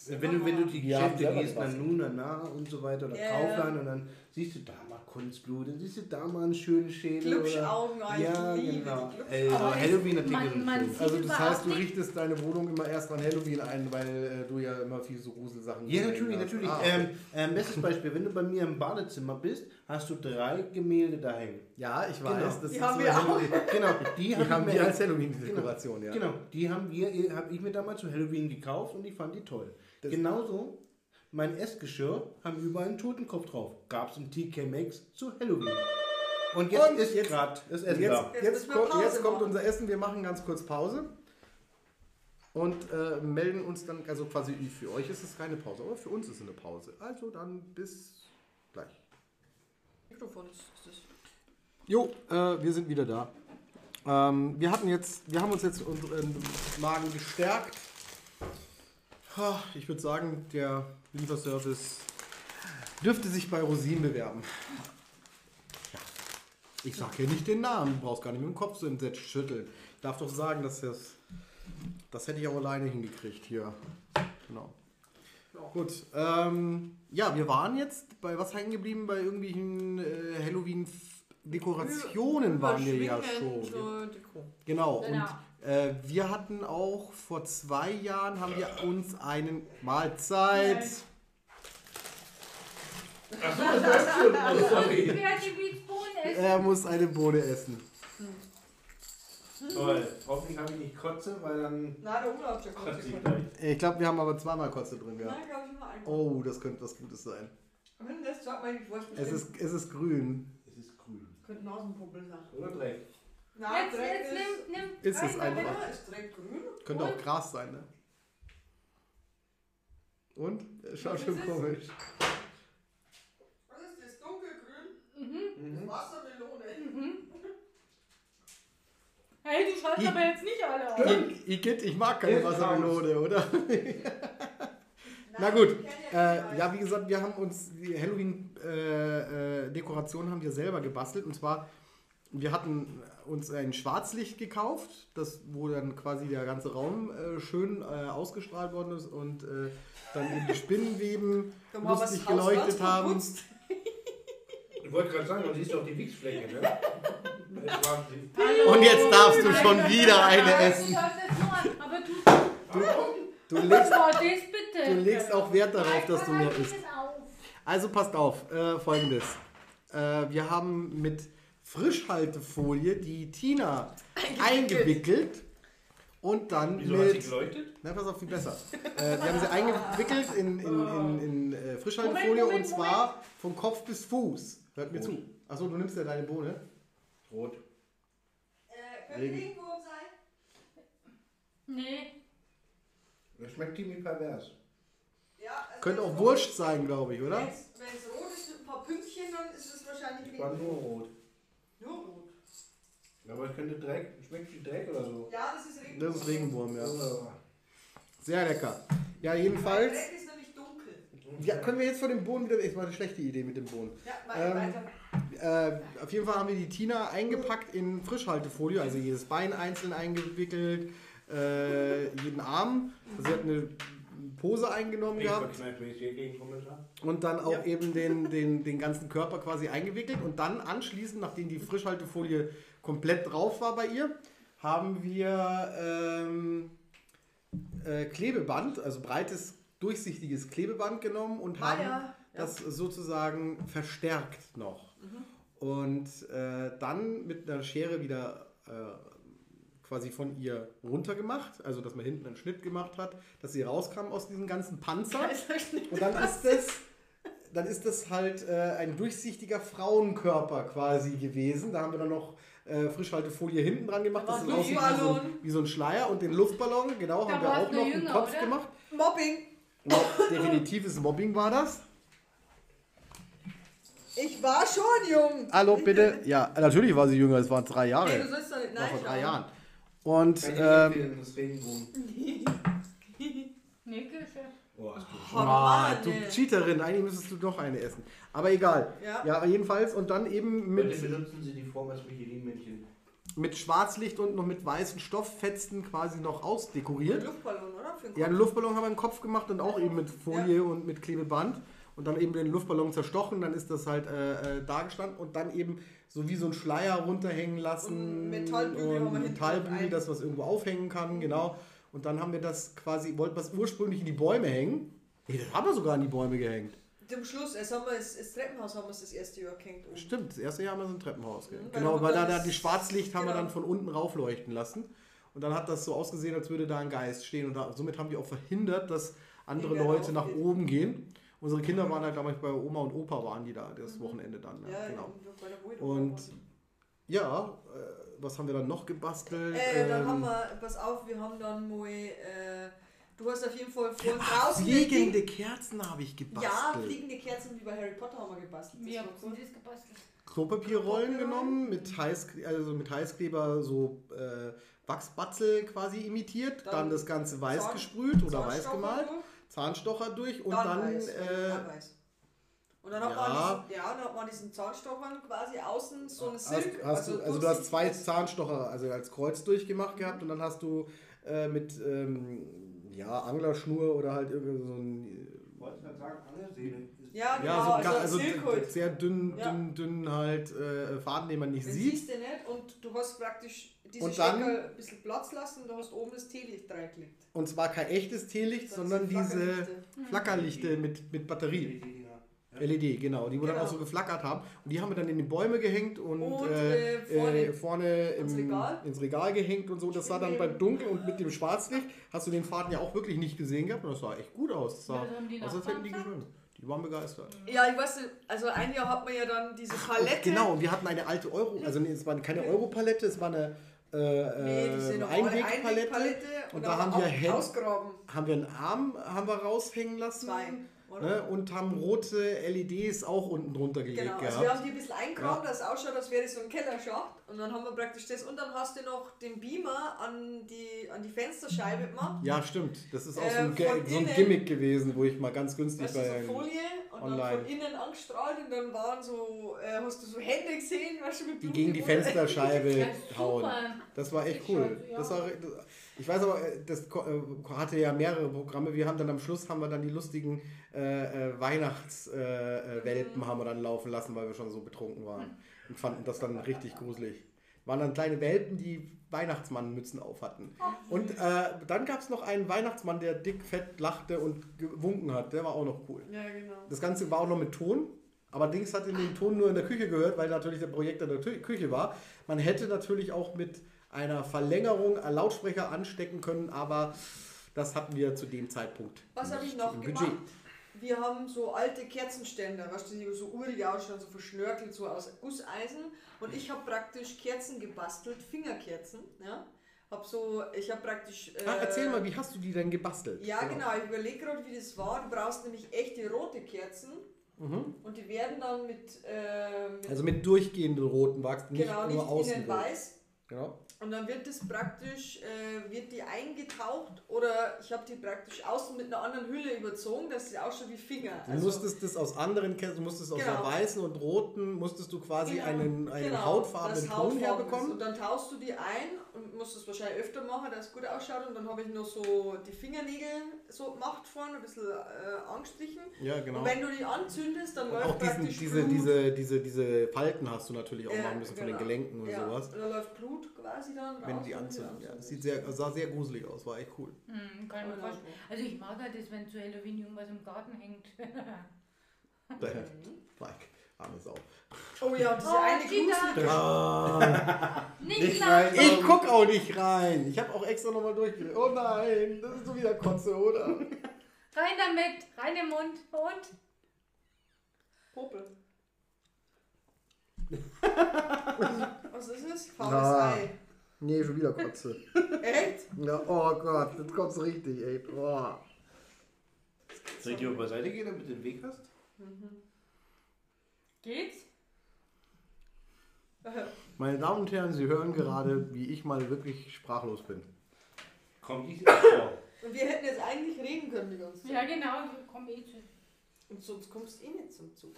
Speaker 3: Wenn du, wenn du die Geschäfte gehst,
Speaker 1: gebastelt.
Speaker 3: dann Nuna, Na und so weiter, oder
Speaker 2: ja.
Speaker 3: Kaufland und dann siehst du da mal Kunstblut, dann siehst du da mal einen schönen Schädel. Oder,
Speaker 2: Glubschaugen. Oh, ich
Speaker 3: ja,
Speaker 2: liebe die
Speaker 3: genau. Ey,
Speaker 4: Aber es-
Speaker 3: Halloween-Artikel
Speaker 4: man- man
Speaker 1: Also das heißt, du richtest deine Wohnung immer erst an Halloween ein, weil äh, du ja immer viel so Gruselsachen
Speaker 3: Ja, natürlich,
Speaker 1: hast.
Speaker 3: natürlich.
Speaker 1: Ah, okay.
Speaker 3: ähm, ähm, bestes Beispiel, wenn du bei mir im Badezimmer bist, hast du drei Gemälde da hängen.
Speaker 1: ja, ich
Speaker 3: Genau.
Speaker 1: weiß. Das
Speaker 2: Die
Speaker 1: ist
Speaker 2: haben
Speaker 1: so
Speaker 2: wir
Speaker 1: Halloween.
Speaker 3: Genau, die,
Speaker 1: Die
Speaker 3: hab
Speaker 1: haben wir als Halloween-Dekoration, ja.
Speaker 3: Genau, die haben wir, habe ich mir damals zu Halloween gekauft und ich fand die toll.
Speaker 1: Das-
Speaker 3: Genauso mein Essgeschirr haben überall einen Totenkopf drauf. Gab es im TK Maxx zu Halloween. Und jetzt
Speaker 1: Und
Speaker 3: ist
Speaker 1: jetzt-
Speaker 3: gerade das Essen
Speaker 1: jetzt,
Speaker 3: da.
Speaker 2: Jetzt
Speaker 1: jetzt,
Speaker 2: müssen wir
Speaker 1: kommt,
Speaker 2: Pause
Speaker 1: jetzt kommt
Speaker 2: machen.
Speaker 1: unser Essen. Wir machen ganz kurz Pause und äh, melden uns dann, also quasi für euch ist es keine Pause, aber für uns ist es eine Pause. Also dann bis gleich.
Speaker 2: Mikrofon ist ist das.
Speaker 1: Jo, äh, wir sind wieder da. Ähm, wir hatten jetzt, wir haben uns jetzt unseren Magen gestärkt. Ich würde sagen, der Lieferservice dürfte sich bei Rosin bewerben. Ja. Ich sage hier nicht den Namen, du brauchst gar nicht mit dem Kopf so entsetzt schütteln. Ich darf doch sagen, dass das, das hätte ich auch alleine hingekriegt hier. Genau. Gut, ähm, ja, wir waren jetzt bei was hängen geblieben? Bei irgendwelchen äh, Halloween-Dekorationen waren wir ja schon.
Speaker 2: Deko.
Speaker 1: Genau,
Speaker 4: Genau.
Speaker 1: und äh, wir hatten auch vor zwei Jahren haben wir uns einen Mahlzeit.
Speaker 3: Sorry.
Speaker 4: Wer die Beatsbohnen essen?
Speaker 1: Er muss eine Bohne essen.
Speaker 3: Toll. Hoffentlich habe ich nicht Kotze, weil dann
Speaker 2: Nein, der Umlauf der kommt.
Speaker 3: kotze ich gleich.
Speaker 1: Ich glaube, wir haben aber zweimal Kotze drin gehabt.
Speaker 2: Nein, glaube ich nur einmal.
Speaker 1: Oh, das könnte was Gutes sein.
Speaker 2: Wenn das sagt man, ich
Speaker 1: Es ist, es ist grün.
Speaker 3: Es ist grün.
Speaker 2: Könnte Nasenpuppel sein.
Speaker 3: Oder Dreck.
Speaker 2: Nein,
Speaker 4: Jetzt,
Speaker 2: Dreck
Speaker 4: jetzt
Speaker 2: ist.
Speaker 4: nimm, nimm
Speaker 1: Ist es einfach.
Speaker 2: Ja, ist Dreck grün.
Speaker 1: Könnte auch Gras sein, ne? Und? Schaut schon komisch.
Speaker 2: Was ist das? Dunkelgrün?
Speaker 3: Mhm.
Speaker 2: Wassermelone.
Speaker 4: Hey, du
Speaker 1: Ich-
Speaker 4: aber jetzt nicht alle auf.
Speaker 1: Ich, Igitt, ich mag keine Wassermelone, oder? Na gut, Äh, ja, wie gesagt, wir haben uns die Halloween-Dekoration haben wir selber gebastelt. Und zwar, wir hatten uns ein Schwarzlicht gekauft, das, wo dann quasi der ganze Raum äh, schön äh, ausgestrahlt worden ist und äh, dann eben die Spinnenweben lustig geleuchtet haben.
Speaker 3: Ich wollte gerade sagen, man sieht doch die Wichsfläche, ne?
Speaker 1: Und jetzt darfst du schon wieder eine essen.
Speaker 4: du du,
Speaker 1: legst, du legst auch Wert darauf, dass du mehr
Speaker 4: Nein,
Speaker 1: isst. Also passt auf, äh, folgendes. Äh, wir haben mit Frischhaltefolie die Tina eingewickelt und dann
Speaker 3: Wieso hat sie
Speaker 1: mit...
Speaker 3: geleuchtet?
Speaker 1: Na, pass auf, viel besser. Äh, wir haben sie eingewickelt in, in, in, in äh, Frischhaltefolie
Speaker 4: Moment,
Speaker 1: und
Speaker 4: Moment,
Speaker 1: zwar von Kopf bis Fuß. Hört mir
Speaker 3: Rot.
Speaker 1: zu. Achso, du nimmst ja deine Bohne.
Speaker 3: Rot.
Speaker 2: Äh, könnte
Speaker 1: Regen.
Speaker 2: Regenwurm sein?
Speaker 4: Nee.
Speaker 3: Das schmeckt ziemlich pervers.
Speaker 2: Ja. also
Speaker 1: Könnte auch Wurst sein, glaube ich, oder?
Speaker 2: Wenn's, wenn's rot ist mit ein paar Pünktchen, dann ist es wahrscheinlich
Speaker 3: Ich war
Speaker 2: Regenwurm.
Speaker 3: nur rot.
Speaker 2: Nur rot.
Speaker 3: Aber es könnte Dreck, schmeckt wie Dreck oder so.
Speaker 2: Ja, das ist Regenwurm.
Speaker 1: Das ist Regenwurm, ja.
Speaker 3: Ja.
Speaker 1: Sehr lecker. Ja, jedenfalls.
Speaker 2: Dreck ist nämlich dunkel.
Speaker 1: Ja, können wir jetzt von dem Bohnen wieder. Es war eine schlechte Idee mit dem Bohnen.
Speaker 2: Ja,
Speaker 1: Ähm,
Speaker 2: weiter.
Speaker 1: Äh, auf jeden Fall haben wir die Tina eingepackt in Frischhaltefolie, also jedes Bein einzeln eingewickelt, äh, jeden Arm. Also sie hat eine Pose eingenommen
Speaker 3: Ich
Speaker 1: gehabt und dann auch
Speaker 2: Ja.
Speaker 1: eben den, den, den ganzen Körper quasi eingewickelt. Und dann anschließend, nachdem die Frischhaltefolie komplett drauf war bei ihr, haben wir ähm, äh, Klebeband, also breites, durchsichtiges Klebeband genommen und
Speaker 2: Ah,
Speaker 1: haben
Speaker 2: ja. Ja.
Speaker 1: das sozusagen verstärkt noch. Und äh, dann mit einer Schere wieder äh, quasi von ihr runtergemacht, also dass man hinten einen Schnitt gemacht hat, dass sie rauskam aus diesem ganzen Panzer. Und dann ist das, dann ist das halt äh, ein durchsichtiger Frauenkörper quasi gewesen. Da haben wir dann noch äh, Frischhaltefolie hinten dran gemacht,
Speaker 2: Da
Speaker 1: dass
Speaker 2: war
Speaker 1: es
Speaker 2: ein
Speaker 1: aussieht wie so, ein, wie so ein Schleier. Und den Luftballon, genau,
Speaker 4: Da
Speaker 1: haben wir auch noch einen
Speaker 4: jünger,
Speaker 1: Kopf
Speaker 4: oder?
Speaker 1: gemacht.
Speaker 2: Mobbing.
Speaker 1: Ja, definitives Mobbing war das.
Speaker 2: Ich war schon jung.
Speaker 1: Hallo, bitte. Ja, natürlich war sie jünger, es waren drei Jahre.
Speaker 2: Nee, du sollst doch nicht nein
Speaker 1: vor drei. Jahren. Und ähm.
Speaker 3: Oh,
Speaker 2: Oh,
Speaker 1: ah, du. Cheaterin, eigentlich müsstest du doch eine essen. Aber egal.
Speaker 2: Ja.
Speaker 1: Ja, jedenfalls und dann eben
Speaker 3: Bitte
Speaker 1: mit,
Speaker 3: benutzen Sie die Form als Michelin-Männchen.
Speaker 1: mit Schwarzlicht und noch mit weißen Stofffetzen quasi noch
Speaker 2: Ein
Speaker 1: ausdekoriert.
Speaker 2: Luftballon, oder?
Speaker 1: Ja, einen. Luftballon haben wir im Kopf gemacht und auch eben mit Folie und mit Klebeband. Und dann eben den Luftballon zerstochen, dann ist das halt äh, äh, da gestanden und dann eben so wie so ein Schleier runterhängen lassen.
Speaker 2: Und Metallbügel haben wir
Speaker 1: und Metallbügel, das was irgendwo aufhängen kann, genau. Und dann haben wir das quasi, wollten wir es ursprünglich in die Bäume hängen. Nee, das haben wir sogar in die Bäume gehängt.
Speaker 2: Zum Schluss, es haben wir das, das Treppenhaus haben wir das, erste Jahr gehängt. oben.
Speaker 1: Stimmt, das erste Jahr haben wir so ein Treppenhaus gehängt.
Speaker 2: Mhm, weil
Speaker 1: genau, weil da, da
Speaker 2: das-
Speaker 1: die Schwarzlicht haben wir
Speaker 2: genau.
Speaker 1: dann von unten raufleuchten lassen. Und dann hat das so ausgesehen, als würde da ein Geist stehen. Und da, somit haben die auch verhindert, dass andere Leute nach oben gehen. Unsere Kinder waren halt, glaube ich, bei Oma und Opa waren die da das Wochenende dann. Ja,
Speaker 2: Mhm. Ja,
Speaker 1: genau.
Speaker 2: ja.
Speaker 1: Und ja, äh, was haben wir dann noch gebastelt?
Speaker 2: Äh, dann
Speaker 1: Ähm,
Speaker 2: haben wir, pass auf, wir haben dann mal, äh, du hast auf jeden Fall vor draußen.
Speaker 1: fliegende Kerzen habe ich gebastelt.
Speaker 2: Ja, fliegende Kerzen wie bei Harry Potter haben wir gebastelt. Das
Speaker 4: habt ihr
Speaker 2: cool.
Speaker 4: das gebastelt?
Speaker 1: Klopapierrollen genommen, mit, Heiß, also mit Heißkleber so äh, Wachsbatzel quasi imitiert, dann,
Speaker 2: Dann
Speaker 1: das Ganze weiß
Speaker 2: Zahn-
Speaker 1: gesprüht oder weiß gemalt,
Speaker 2: durch,
Speaker 1: Zahnstocher durch und
Speaker 2: dann,
Speaker 1: dann,
Speaker 2: weiß,
Speaker 1: äh.
Speaker 2: Und dann hat,
Speaker 1: ja.
Speaker 2: man diesen, ja, dann hat man diesen Zahnstochern quasi außen so eine
Speaker 1: hast,
Speaker 2: Silk.
Speaker 1: hast du, also du hast zwei Zahnstocher also als Kreuz durchgemacht gehabt und dann hast du äh, mit ähm, ja, Anglerschnur oder halt irgendwie so ein
Speaker 3: Wolltest du sagen, Angelseele ist.
Speaker 2: Ja, genau,
Speaker 1: ja, so,
Speaker 2: also,
Speaker 1: also
Speaker 2: Silk
Speaker 1: d-
Speaker 2: halt.
Speaker 1: sehr dünn,
Speaker 2: Ja.
Speaker 1: dünn, dünn halt äh, Faden, den man nicht
Speaker 2: Den
Speaker 1: sieht.
Speaker 2: siehst du nicht und du hast praktisch diese
Speaker 1: Und dann-
Speaker 2: Stecker ein bisschen Platz lassen und du hast oben das Teelicht reingelegt.
Speaker 1: Und zwar kein echtes Teelicht,
Speaker 2: Das
Speaker 1: sondern diese
Speaker 2: Flackerlichte.
Speaker 1: Flackerlichte mit, mit Batterie. LED, genau, die wo dann
Speaker 2: Genau.
Speaker 1: auch so geflackert haben. Und die haben wir dann in die Bäume gehängt und,
Speaker 2: Und,
Speaker 1: äh,
Speaker 2: äh, vorne
Speaker 1: äh, vorne
Speaker 2: ins
Speaker 1: im,
Speaker 2: Regal.
Speaker 1: ins Regal gehängt und so. Das sah dann beim Dunkel und mit dem Schwarzlicht hast du den Faden ja auch wirklich nicht gesehen gehabt. Und das sah echt gut aus. Das sah
Speaker 4: Ja, das haben die
Speaker 1: aus, als hätten die geschwimmt. Die waren begeistert.
Speaker 2: Ja, ich weiß nicht, also ein Jahr hat man ja dann diese Palette.
Speaker 1: Genau, und wir hatten eine alte Euro, also nee, es war keine Europalette, es war eine äh,
Speaker 2: Nee,
Speaker 1: äh, Einwegpalette.
Speaker 2: Einwegpalette.
Speaker 1: Und
Speaker 2: dann
Speaker 1: da haben wir
Speaker 2: ausgraben.
Speaker 1: Haben wir einen Arm haben wir raushängen lassen.
Speaker 2: Zwei?
Speaker 1: Ne, und haben rote LEDs auch unten drunter gelegt
Speaker 2: Genau, also
Speaker 1: gehabt.
Speaker 2: wir haben die ein bisschen eingraben, dass es ausschaut, als wäre das so ein Kellerschacht. Und dann haben wir praktisch das. Und dann hast du noch den Beamer an die, an die Fensterscheibe gemacht.
Speaker 1: Ja, stimmt. Das ist auch so,
Speaker 2: Äh,
Speaker 1: ein,
Speaker 2: von
Speaker 1: so ein Gimmick gewesen, wo ich mal ganz günstig
Speaker 2: Weißt du,
Speaker 1: bei.
Speaker 2: so Folie und
Speaker 1: online.
Speaker 2: dann von innen angestrahlt und dann waren so, äh, hast du so Hände gesehen, weißt du, mit
Speaker 1: die
Speaker 2: Blut
Speaker 1: gegen die
Speaker 2: im Mund.
Speaker 1: Fensterscheibe
Speaker 4: Ja,
Speaker 1: hauen. Das war echt cool.
Speaker 4: Ja.
Speaker 1: Das war, das- ich weiß aber, äh, das äh, hatte ja mehrere Programme. Wir haben dann am Schluss haben wir dann die lustigen äh, äh, Weihnachtswelpen äh, äh, haben wir dann laufen lassen, weil wir schon so betrunken waren und fanden das dann richtig gruselig. Waren dann kleine Welpen, die Weihnachtsmannmützen auf hatten. Und äh, dann gab es noch einen Weihnachtsmann, der dick, fett lachte und gewunken hat. Der war auch noch cool.
Speaker 2: Ja, genau.
Speaker 1: Das Ganze war auch noch mit Ton. Aber Dings hat den Ton nur in der Küche gehört, weil natürlich der Projekt in der Küche war. Man hätte natürlich auch mit einer Verlängerung einen Lautsprecher anstecken können, aber das hatten wir zu dem Zeitpunkt.
Speaker 2: Was habe ich noch
Speaker 1: im
Speaker 2: gemacht? Wir haben so alte Kerzenständer, weißt du, die so urig ausschauen, so verschnörkelt, so aus Gusseisen. Und ich habe praktisch Kerzen gebastelt, Fingerkerzen. Ja? Hab so, ich habe praktisch. Äh,
Speaker 1: erzähl mal, wie hast du die denn gebastelt?
Speaker 2: Ja, genau. Ich überlege gerade, wie das war. Du brauchst nämlich echte rote Kerzen. Und die werden dann mit. Äh, mit
Speaker 1: Also mit durchgehenden roten Wachs, nicht
Speaker 2: genau,
Speaker 1: nur
Speaker 2: nicht
Speaker 1: außen
Speaker 2: innen
Speaker 1: rot.
Speaker 2: weiß.
Speaker 1: Genau.
Speaker 2: Und dann wird das praktisch, äh, wird die eingetaucht oder ich habe die praktisch außen mit einer anderen Hülle überzogen, dass sie ausschaut wie Finger.
Speaker 1: Du musstest das aus anderen Kerzen, du musstest aus
Speaker 2: Genau.
Speaker 1: der weißen und roten, musstest du quasi
Speaker 2: Genau,
Speaker 1: einen, einen
Speaker 2: genau,
Speaker 1: hautfarbenen
Speaker 2: das
Speaker 1: Ton herbekommen.
Speaker 2: Und dann tauchst du die ein und musst es wahrscheinlich öfter machen, dass es gut ausschaut. Und dann habe ich noch so die Fingernägel so gemacht vorne, ein bisschen äh, angestrichen.
Speaker 1: Ja, genau.
Speaker 2: Und wenn du die anzündest, dann
Speaker 1: Und
Speaker 2: läuft
Speaker 1: auch diesen,
Speaker 2: praktisch
Speaker 1: diese,
Speaker 2: Blut.
Speaker 1: diese, diese, diese Falten hast du natürlich auch
Speaker 2: Ja,
Speaker 1: machen müssen von
Speaker 2: genau.
Speaker 1: den Gelenken und
Speaker 2: ja.
Speaker 1: sowas.
Speaker 2: Und dann läuft Blut quasi dann
Speaker 1: Wenn
Speaker 2: raus,
Speaker 1: die anzünden. Ja, das sieht sehr, sah sehr gruselig aus, war echt cool.
Speaker 4: Hm, kann ich mir
Speaker 2: Genau.
Speaker 4: vorstellen. Also ich mag halt das, wenn zu Halloween irgendwas im Garten hängt.
Speaker 1: Mike, arme Sau.
Speaker 2: Oh ja, und diese
Speaker 4: Oh,
Speaker 2: eine gruselige
Speaker 1: Ah,
Speaker 4: Nicht,
Speaker 3: rein.
Speaker 1: ich guck auch nicht rein. Ich habe auch extra nochmal durchgelegt. Oh nein, das ist so wieder Kotze, oder?
Speaker 4: Rein damit, rein im Mund und
Speaker 2: Popel. Was ist es? Faules
Speaker 1: Ah.
Speaker 2: Ei.
Speaker 1: Nee, schon wieder Kotze.
Speaker 2: Echt?
Speaker 1: Ja, oh Gott, jetzt kommt's richtig, ey. Oh.
Speaker 3: Soll ich dir mal beiseite gehen, damit du den Weg hast?
Speaker 4: Geht's?
Speaker 1: Meine Damen und Herren, Sie hören gerade, wie ich mal wirklich sprachlos bin.
Speaker 3: Kommt nicht vor.
Speaker 2: Und wir hätten jetzt eigentlich reden können die ganze Zeit.
Speaker 4: Ja genau, ich komme eh zu.
Speaker 2: Und sonst kommst du eh nicht zum Zug.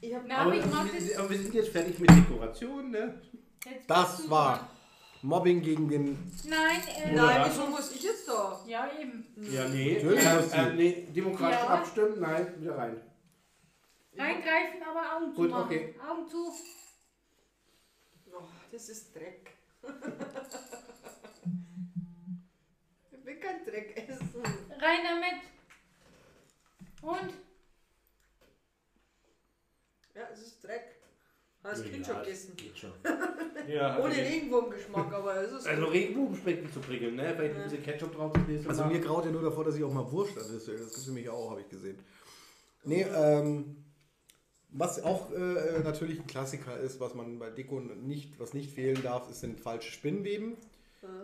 Speaker 2: Ich hab
Speaker 4: Na, aber ich
Speaker 3: wir,
Speaker 4: das.
Speaker 3: aber wir sind jetzt fertig mit Dekoration, ne?
Speaker 4: Jetzt
Speaker 1: Das
Speaker 4: du
Speaker 1: war. Mobbing gegen den.
Speaker 4: Nein, äh,
Speaker 2: Nein,
Speaker 3: was?
Speaker 2: wieso muss ich jetzt da?
Speaker 4: Ja, eben.
Speaker 3: Ja, nee.
Speaker 1: Natürlich
Speaker 3: Äh,
Speaker 1: muss sie.
Speaker 3: äh, nee, demokratisch
Speaker 4: Ja.
Speaker 3: abstimmen, nein, wieder rein.
Speaker 4: Reingreifen, aber Augen zu
Speaker 3: Gut,
Speaker 4: machen.
Speaker 3: okay.
Speaker 4: Augen zu.
Speaker 2: Oh, das ist Dreck. ich will kein Dreck essen.
Speaker 4: Rein damit. Und?
Speaker 2: Ja, es ist Dreck. Hast
Speaker 3: Ja,
Speaker 2: Kind schon gegessen.
Speaker 3: Geht schon. ja,
Speaker 2: Ohne
Speaker 3: okay.
Speaker 2: Regenwurmgeschmack, aber es ist
Speaker 3: Also. Regenbogen schmeckt nicht zu prickeln, ne? Vielleicht ein bisschen Ketchup drauf das nächste
Speaker 1: Also
Speaker 3: Mal.
Speaker 1: mir graut ja nur davor, dass ich auch mal Wurst esse. Das gibt es nämlich auch, habe ich gesehen. Nee, ähm, was auch äh, natürlich ein Klassiker ist, was man bei Deko nicht, was nicht fehlen darf, ist, sind falsche Spinnweben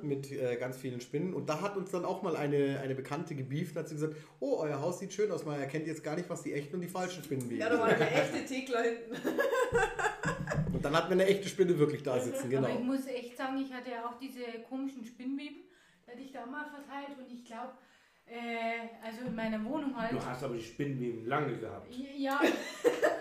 Speaker 1: mit äh, ganz vielen Spinnen. Und da hat uns dann auch mal eine, eine Bekannte gebieft und hat sie gesagt, oh, euer Haus sieht schön aus, man erkennt jetzt gar nicht, was die echten und die falschen Spinnenweben
Speaker 2: Ja, da war
Speaker 1: sind.
Speaker 2: eine echte Thekla hinten.
Speaker 1: Und dann hatten wir eine echte Spinne wirklich da sitzen,
Speaker 4: Aber ich
Speaker 1: genau.
Speaker 4: muss echt sagen, ich hatte ja auch diese komischen Spinnweben. Die hatte ich da mal verteilt und ich glaube, äh, also in meiner Wohnung halt.
Speaker 3: Du hast aber die Spinnenweben lange gehabt.
Speaker 4: Ja,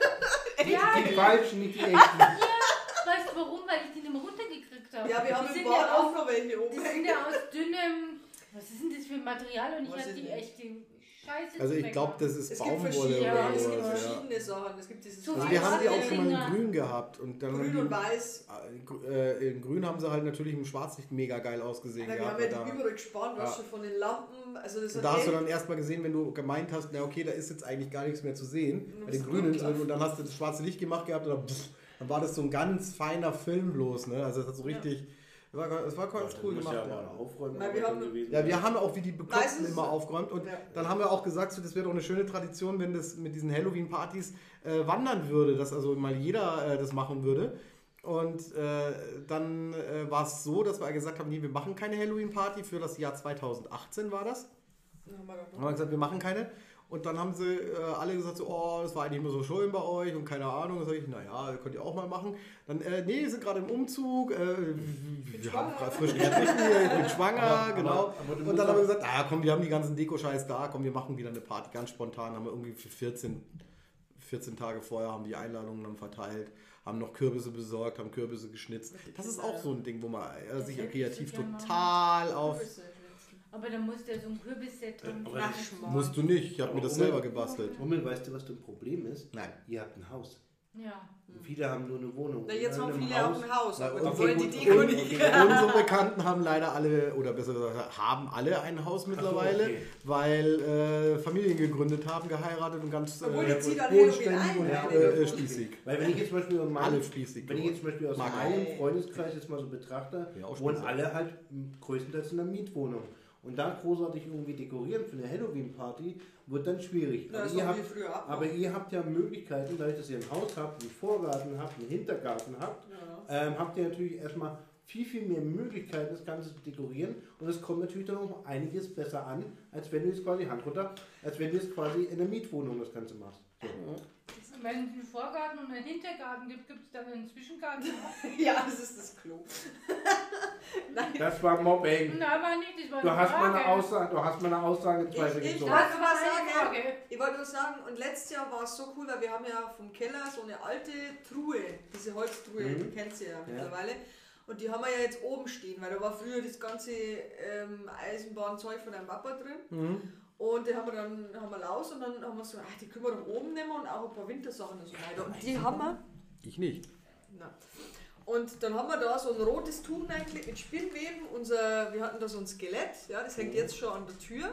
Speaker 4: Ja,
Speaker 3: die falschen, nicht die echten.
Speaker 4: weißt du warum? Weil ich die nicht mehr runtergekriegt habe.
Speaker 2: Ja, wir haben
Speaker 4: die
Speaker 2: im
Speaker 4: sind
Speaker 2: Bad
Speaker 4: ja
Speaker 2: auch
Speaker 4: aus,
Speaker 2: noch welche oben
Speaker 4: Die sind ja aus dünnem. Was ist denn das für ein Material? Und ich
Speaker 2: ich
Speaker 4: die
Speaker 2: nicht.
Speaker 4: Scheiße.
Speaker 1: Also ich glaube, das ist
Speaker 2: Es
Speaker 1: Baumwolle
Speaker 2: verschiedene,
Speaker 1: oder
Speaker 2: es gibt
Speaker 1: sowas. Ja.
Speaker 2: verschiedene Sachen. Es gibt dieses
Speaker 4: So
Speaker 1: Also wir haben die auch schon mal in grün gehabt. Und dann haben
Speaker 2: grün
Speaker 1: die,
Speaker 2: und weiß.
Speaker 1: Äh, in grün haben sie halt natürlich im Schwarzlicht mega geil ausgesehen.
Speaker 2: Ja, wir haben ja die überall gespannt, was
Speaker 1: Ja.
Speaker 2: schon von den Lampen. Also das
Speaker 1: da hast du dann erstmal gesehen, wenn du gemeint hast, na okay, da ist jetzt eigentlich gar nichts mehr zu sehen, bei den grünen und dann hast du das schwarze Licht gemacht gehabt und dann, pff, dann war das so ein ganz feiner Film bloß, ne? Also das hat so richtig, das war, das war ganz cool gemacht.
Speaker 3: ja
Speaker 1: Ja.
Speaker 3: Aufräumen
Speaker 2: Na, wir haben-
Speaker 3: gewesen.
Speaker 1: Ja, wir haben auch wie die Bekloppten immer aufgeräumt und
Speaker 2: Ja.
Speaker 1: dann haben wir auch gesagt, so, das wäre doch eine schöne Tradition, wenn das mit diesen Halloween-Partys äh, wandern würde, dass also mal jeder äh, das machen würde. Und äh, dann äh, war es so, dass wir gesagt haben, nee, wir machen keine Halloween-Party für das Jahr 2018 war das. Haben wir gesagt, wir machen keine. Und dann haben sie äh, alle gesagt, so, oh, das war eigentlich immer so schön bei euch und keine Ahnung. Dann sag ich, naja, könnt ihr auch mal machen. Dann, äh, nee, wir sind gerade im Umzug, äh, wir haben gerade frisch gestrichen hier, ich bin schwanger,
Speaker 3: Aber-
Speaker 1: genau.
Speaker 3: aber- aber
Speaker 1: und dann haben wir gesagt, ah komm, wir haben die ganzen Deko-Scheiß da, komm, wir machen wieder eine Party, ganz spontan. Haben wir irgendwie für 14, 14 Tage vorher haben die Einladungen dann verteilt, haben noch Kürbisse besorgt, haben Kürbisse geschnitzt. Das ist auch so ein Ding, wo man äh, sich kreativ total auf...
Speaker 4: Aber da muss der so ein Kürbisset machen.
Speaker 2: das-
Speaker 1: Musst du nicht, ich habe mir das selber gebastelt.
Speaker 3: Moment, weißt du, was dein Problem ist?
Speaker 1: Nein.
Speaker 3: Ihr habt ein Haus.
Speaker 4: Ja.
Speaker 3: Viele haben nur eine Wohnung.
Speaker 2: Na, jetzt haben viele auch ein Haus,
Speaker 1: Na,
Speaker 2: die wollen die Deko nicht.
Speaker 3: okay.
Speaker 1: Unsere Bekannten haben leider alle, oder besser gesagt, haben alle ein Haus mittlerweile,
Speaker 3: okay.
Speaker 1: weil äh, Familien gegründet haben, geheiratet und ganz äh,
Speaker 2: die ziehen an Halloween
Speaker 1: bodenständig
Speaker 2: ein,
Speaker 1: und
Speaker 3: ja,
Speaker 1: äh, spießig.
Speaker 3: Weil wenn ich jetzt zum Beispiel aus
Speaker 1: Alle
Speaker 3: meinem,
Speaker 1: spießig.
Speaker 3: wenn ich jetzt zum Beispiel aus meinem. Freundeskreis jetzt mal so betrachte,
Speaker 1: Ja,
Speaker 3: wohnen alle halt größtenteils in einer Mietwohnung. Und da großartig irgendwie dekorieren für eine Halloween-Party wird dann schwierig.
Speaker 2: Ja,
Speaker 3: aber, ihr habt, aber ihr habt ja Möglichkeiten, dadurch, dass ihr ein Haus habt, einen Vorgarten habt, einen Hintergarten habt,
Speaker 2: Ja.
Speaker 3: ähm, habt ihr natürlich erstmal viel, viel mehr Möglichkeiten, das Ganze zu dekorieren. Und es kommt natürlich dann auch einiges besser an, als wenn du jetzt quasi Hand runter, als wenn du jetzt quasi in der Mietwohnung das Ganze machst. So.
Speaker 4: Wenn es einen Vorgarten und einen Hintergarten gibt, gibt es dann einen Zwischengarten.
Speaker 2: ja, das ist das Klo.
Speaker 3: Das war Mobbing.
Speaker 4: Nein, aber nicht, das war
Speaker 3: Du hast
Speaker 4: Frage.
Speaker 3: meine Aussage, du hast meine Aussage in Zweifel
Speaker 2: Ich- ich
Speaker 3: gezogen.
Speaker 4: war
Speaker 2: sagen? Wollte nur sagen, und letztes Jahr war es so cool, weil wir haben ja vom Keller so eine alte Truhe, diese Holztruhe,
Speaker 3: Mhm.
Speaker 2: die kennst du ja, mittlerweile. Und die haben wir ja jetzt oben stehen, weil da war früher das ganze ähm, Eisenbahnzeug von deinem Papa drin.
Speaker 1: Mhm.
Speaker 2: Und die haben wir dann haben wir raus und dann haben wir so, ach, die können wir doch oben nehmen und auch ein paar Wintersachen und so weiter. Und die haben wir.
Speaker 1: Ich nicht.
Speaker 2: Na. Und dann haben wir da so ein rotes Tuch reingelegt mit Spinnweben. Unser, wir hatten da so ein Skelett, ja, das hängt jetzt schon an der Tür.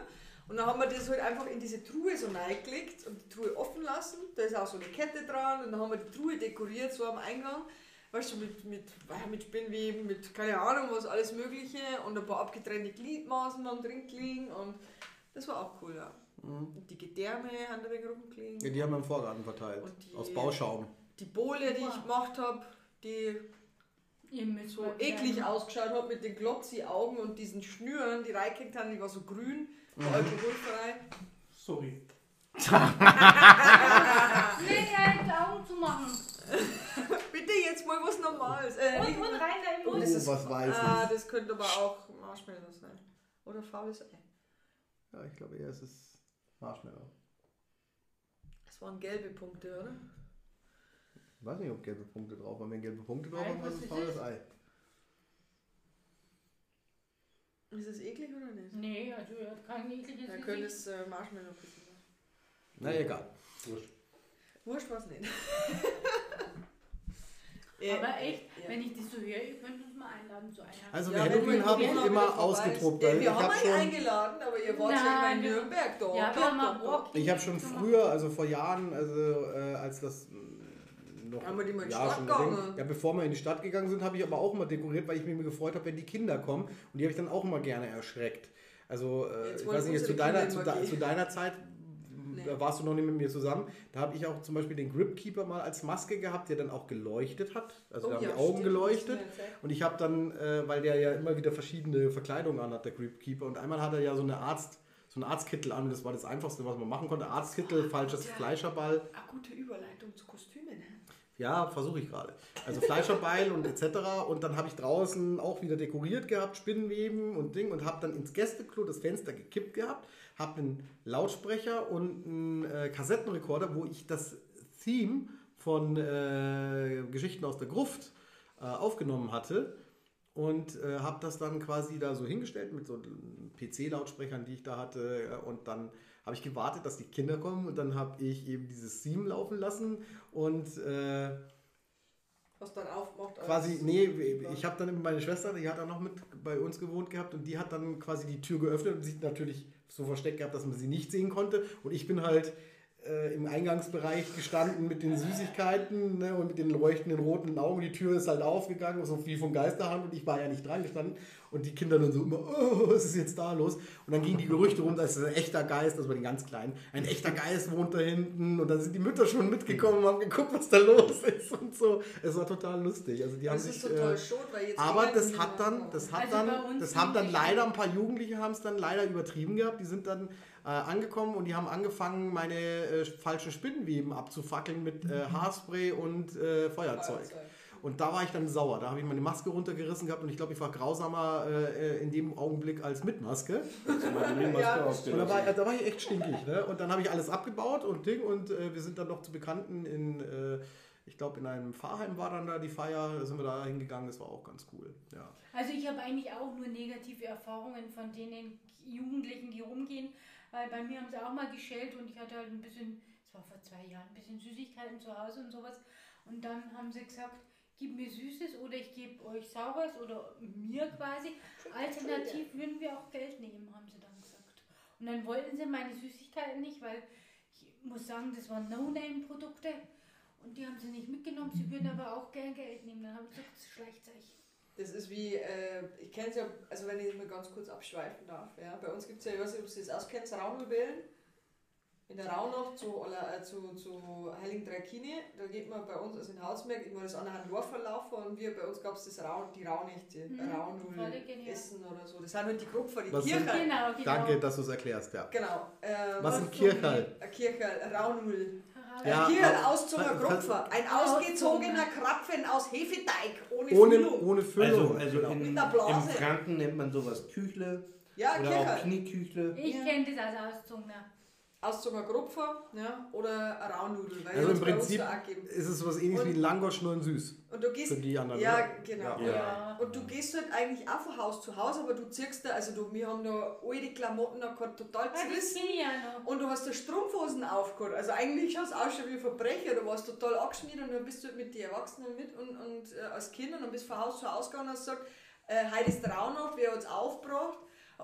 Speaker 2: Und dann haben wir das halt einfach in diese Truhe so reingelegt und die Truhe offen lassen. Da ist auch so eine Kette dran und dann haben wir die Truhe dekoriert, so am Eingang. Weißt du, mit, mit, äh, mit Spinnweben, mit keine Ahnung was, alles Mögliche und ein paar abgetrennte Gliedmaßen dann drin liegen und das war auch cool, ja. Und die Gedärme haben da wegen rumgelegen.
Speaker 1: Ja, die haben wir im Vorgarten verteilt.
Speaker 2: Und die-
Speaker 1: Aus Bauschaum.
Speaker 2: Die Bohle, die ich gemacht habe, die so eklig
Speaker 4: bleiben.
Speaker 2: ausgeschaut hat mit den Glotzi-Augen und diesen Schnüren, die reingekriegt haben, die war so grün, war alkoholfrei.
Speaker 3: Sorry.
Speaker 4: Nee, ja, die Augen zu machen.
Speaker 2: Bitte jetzt mal was Normales. Äh,
Speaker 4: Und, und rein da im
Speaker 1: Oh,
Speaker 4: Mund.
Speaker 2: das ist-
Speaker 1: was weiß
Speaker 2: ah, das könnte aber auch Marshmallow sein. Oder faules Ei.
Speaker 1: Ich. Ja, ich glaube eher, es ist Marshmallow.
Speaker 2: Das waren gelbe Punkte, oder?
Speaker 1: Ich weiß nicht, ob gelbe Punkte drauf waren. Wenn gelbe Punkte drauf
Speaker 4: Nein,
Speaker 1: waren, dann ist
Speaker 4: ist
Speaker 1: faules
Speaker 4: es?
Speaker 1: Ei.
Speaker 2: Ist es eklig oder nicht?
Speaker 4: Nee, also er hat kein ekliges
Speaker 2: Dann könnte es äh, Marshmallow sein.
Speaker 1: Na egal.
Speaker 3: Wurscht.
Speaker 2: Wurscht was nicht.
Speaker 4: Aber echt,
Speaker 2: ja.
Speaker 4: wenn ich das so höre, ihr könnt uns mal einladen zu einer.
Speaker 1: Also
Speaker 2: Ja,
Speaker 1: Halloween habe ich immer.
Speaker 2: Ja,
Speaker 1: Weil ich
Speaker 2: wir haben
Speaker 1: habe
Speaker 2: euch eingeladen, aber ihr wart schon
Speaker 4: Nein,
Speaker 2: in
Speaker 4: wir-
Speaker 2: Nürnberg da.
Speaker 4: ja, wir haben mal Walk
Speaker 1: ich habe schon früher, also vor Jahren, also äh, als das noch
Speaker 2: Haben wir die mal in die
Speaker 1: ja,
Speaker 2: Stadt
Speaker 1: schon
Speaker 2: gegangen?
Speaker 1: Ja, bevor wir in die Stadt gegangen sind, habe ich aber auch immer dekoriert, weil ich mich gefreut habe, wenn die Kinder kommen. Und die habe ich dann auch immer gerne erschreckt. Also, äh, ich weiß nicht, jetzt zu deiner, zu, de, zu deiner Zeit
Speaker 2: Nee.
Speaker 1: da warst du noch nicht mit mir zusammen. Da habe ich auch zum Beispiel den Grip Keeper mal als Maske gehabt, der dann auch geleuchtet hat. Also da haben
Speaker 2: Oh ja,
Speaker 1: die Augen
Speaker 2: stimmt,
Speaker 1: geleuchtet. Und ich habe dann, äh, weil der ja immer wieder verschiedene Verkleidungen anhat, der Grip Keeper. Und einmal hat er ja so eine Arzt, so einen Arztkittel an. Das war das Einfachste, was man machen konnte. Arztkittel, falsches
Speaker 2: Ja.
Speaker 1: Fleischerball.
Speaker 2: Eine gute Überleitung zu Kostümen. ne?
Speaker 1: Ja, versuche ich gerade. Also Fleischerbeil und etc. Und dann habe ich draußen auch wieder dekoriert gehabt, Spinnenweben und Ding und habe dann ins Gästeklo das Fenster gekippt gehabt, habe einen Lautsprecher und einen äh, Kassettenrekorder, wo ich das Theme von äh, Geschichten aus der Gruft äh, aufgenommen hatte und äh, habe das dann quasi da so hingestellt mit so PC-Lautsprechern, die ich da hatte äh, und dann habe ich gewartet, dass die Kinder kommen und dann habe ich eben dieses Theme laufen lassen und äh,
Speaker 2: Was dann aufmacht.
Speaker 1: quasi, nee, ich habe dann meine Schwester, die hat dann noch mit bei uns gewohnt gehabt und die hat dann quasi die Tür geöffnet und sie natürlich so versteckt gehabt, dass man sie nicht sehen konnte und ich bin halt äh, im Eingangsbereich gestanden mit den Süßigkeiten ne, und mit den leuchtenden roten Augen. Die Tür ist halt aufgegangen, so wie von Geisterhand und ich war ja nicht dran gestanden. Und die Kinder dann so immer, oh, was ist jetzt da los? Und dann gingen die Gerüchte rum, das ist ein echter Geist, das war den ganz Kleinen, ein echter Geist wohnt da hinten. Und dann sind die Mütter schon mitgekommen und haben geguckt, was da los ist und so. Es war total lustig. Also die haben
Speaker 2: Das ist
Speaker 1: sich,
Speaker 2: total
Speaker 1: äh,
Speaker 2: schot, weil jetzt.
Speaker 1: aber das hat dann, das hat
Speaker 4: Also
Speaker 1: dann, das haben dann leider ein paar Jugendliche haben es dann leider übertrieben gehabt. Die sind dann äh, angekommen und die haben angefangen, meine äh, falschen Spinnenweben abzufackeln mit äh, Haarspray und äh, Feuerzeug.
Speaker 2: Feuerzeug.
Speaker 1: Und da war ich dann sauer. Da habe ich meine Maske runtergerissen gehabt und ich glaube, ich war grausamer äh, in dem Augenblick als mit Maske.
Speaker 2: Ja.
Speaker 1: Und da war, da war ich echt stinkig. Ne? Und dann habe ich alles abgebaut und Ding und äh, wir sind dann noch zu Bekannten in, äh, ich glaube, in einem Pfarrheim war dann da die Feier. Da sind wir da hingegangen. Das war auch ganz cool. Ja.
Speaker 4: Also ich habe eigentlich auch nur negative Erfahrungen von denen Jugendlichen, die rumgehen, weil bei mir haben sie auch mal geschellt und ich hatte halt ein bisschen, es war vor zwei Jahren, ein bisschen Süßigkeiten zu Hause und sowas. Und dann haben sie gesagt, gib mir Süßes oder ich gebe euch Saures oder mir quasi. Alternativ würden wir auch Geld nehmen, haben sie dann gesagt. Und dann wollten sie meine Süßigkeiten nicht, weil ich muss sagen, das waren No-Name-Produkte. Und die haben sie nicht mitgenommen, sie würden aber auch gern Geld nehmen. Dann habe ich gesagt, das schleicht sich.
Speaker 2: Das ist wie, äh, ich kenne es ja, also wenn ich mal ganz kurz abschweifen darf. Ja. Bei uns gibt es ja, ich weiß nicht, ob Sie das auskennst, Raunelbällen. In der Raunacht zu, äh, zu, zu Heiligen Drei Kine, da geht man bei uns, also in Hausmerk, immer das an Dorf laufen und wir, bei uns gab es das Raun, die Raunächte,
Speaker 4: Mhm, genial.
Speaker 2: essen oder so. Das sind halt die Grupfer, die
Speaker 1: Was
Speaker 2: Kirche.
Speaker 1: sind-
Speaker 4: Genau, genau.
Speaker 1: Danke, dass du es erklärst, ja.
Speaker 2: Genau. Ähm,
Speaker 1: Was sind
Speaker 4: so
Speaker 1: Kirchhall?
Speaker 2: Eine Kirche, Raunul.
Speaker 1: Ja,
Speaker 2: Ein auszogener
Speaker 1: Ver- ver-
Speaker 2: Grupfer. Ein ausgezogener Krapfen aus Hefeteig, ohne,
Speaker 1: Ohne,
Speaker 2: Füllung.
Speaker 1: ohne Füllung.
Speaker 3: Also, also in, im Franken nennt man sowas Küchle
Speaker 2: Ja,
Speaker 3: oder auch. Knieküchle.
Speaker 4: Ich
Speaker 2: Ja.
Speaker 4: kenne das als Auszunger.
Speaker 2: Auszogener Grupfer ja, oder ein Raunudel. Weil
Speaker 1: Also im Prinzip
Speaker 2: so auch
Speaker 1: ist es sowas ähnliches
Speaker 2: Und-
Speaker 1: wie ein Langosch, nur in süß.
Speaker 2: Und du gehst.
Speaker 1: Für die anderen.
Speaker 2: Ja, genau.
Speaker 1: Ja.
Speaker 3: Ja.
Speaker 2: Und du gehst halt eigentlich auch von Haus zu Haus, aber du ziehst da, also du, wir haben da alte Klamotten noch gehabt, total zerrissen. Und du hast da Strumpfhosen aufgehört. Also eigentlich schaust du aus schon wie ein Verbrecher. Du warst total angeschmiert und dann bist du halt mit den Erwachsenen mit und, und äh, als Kind und dann bist du von Haus zu Haus gegangen und hast gesagt, äh, heute ist der Raunacht, wer hat es aufgebracht?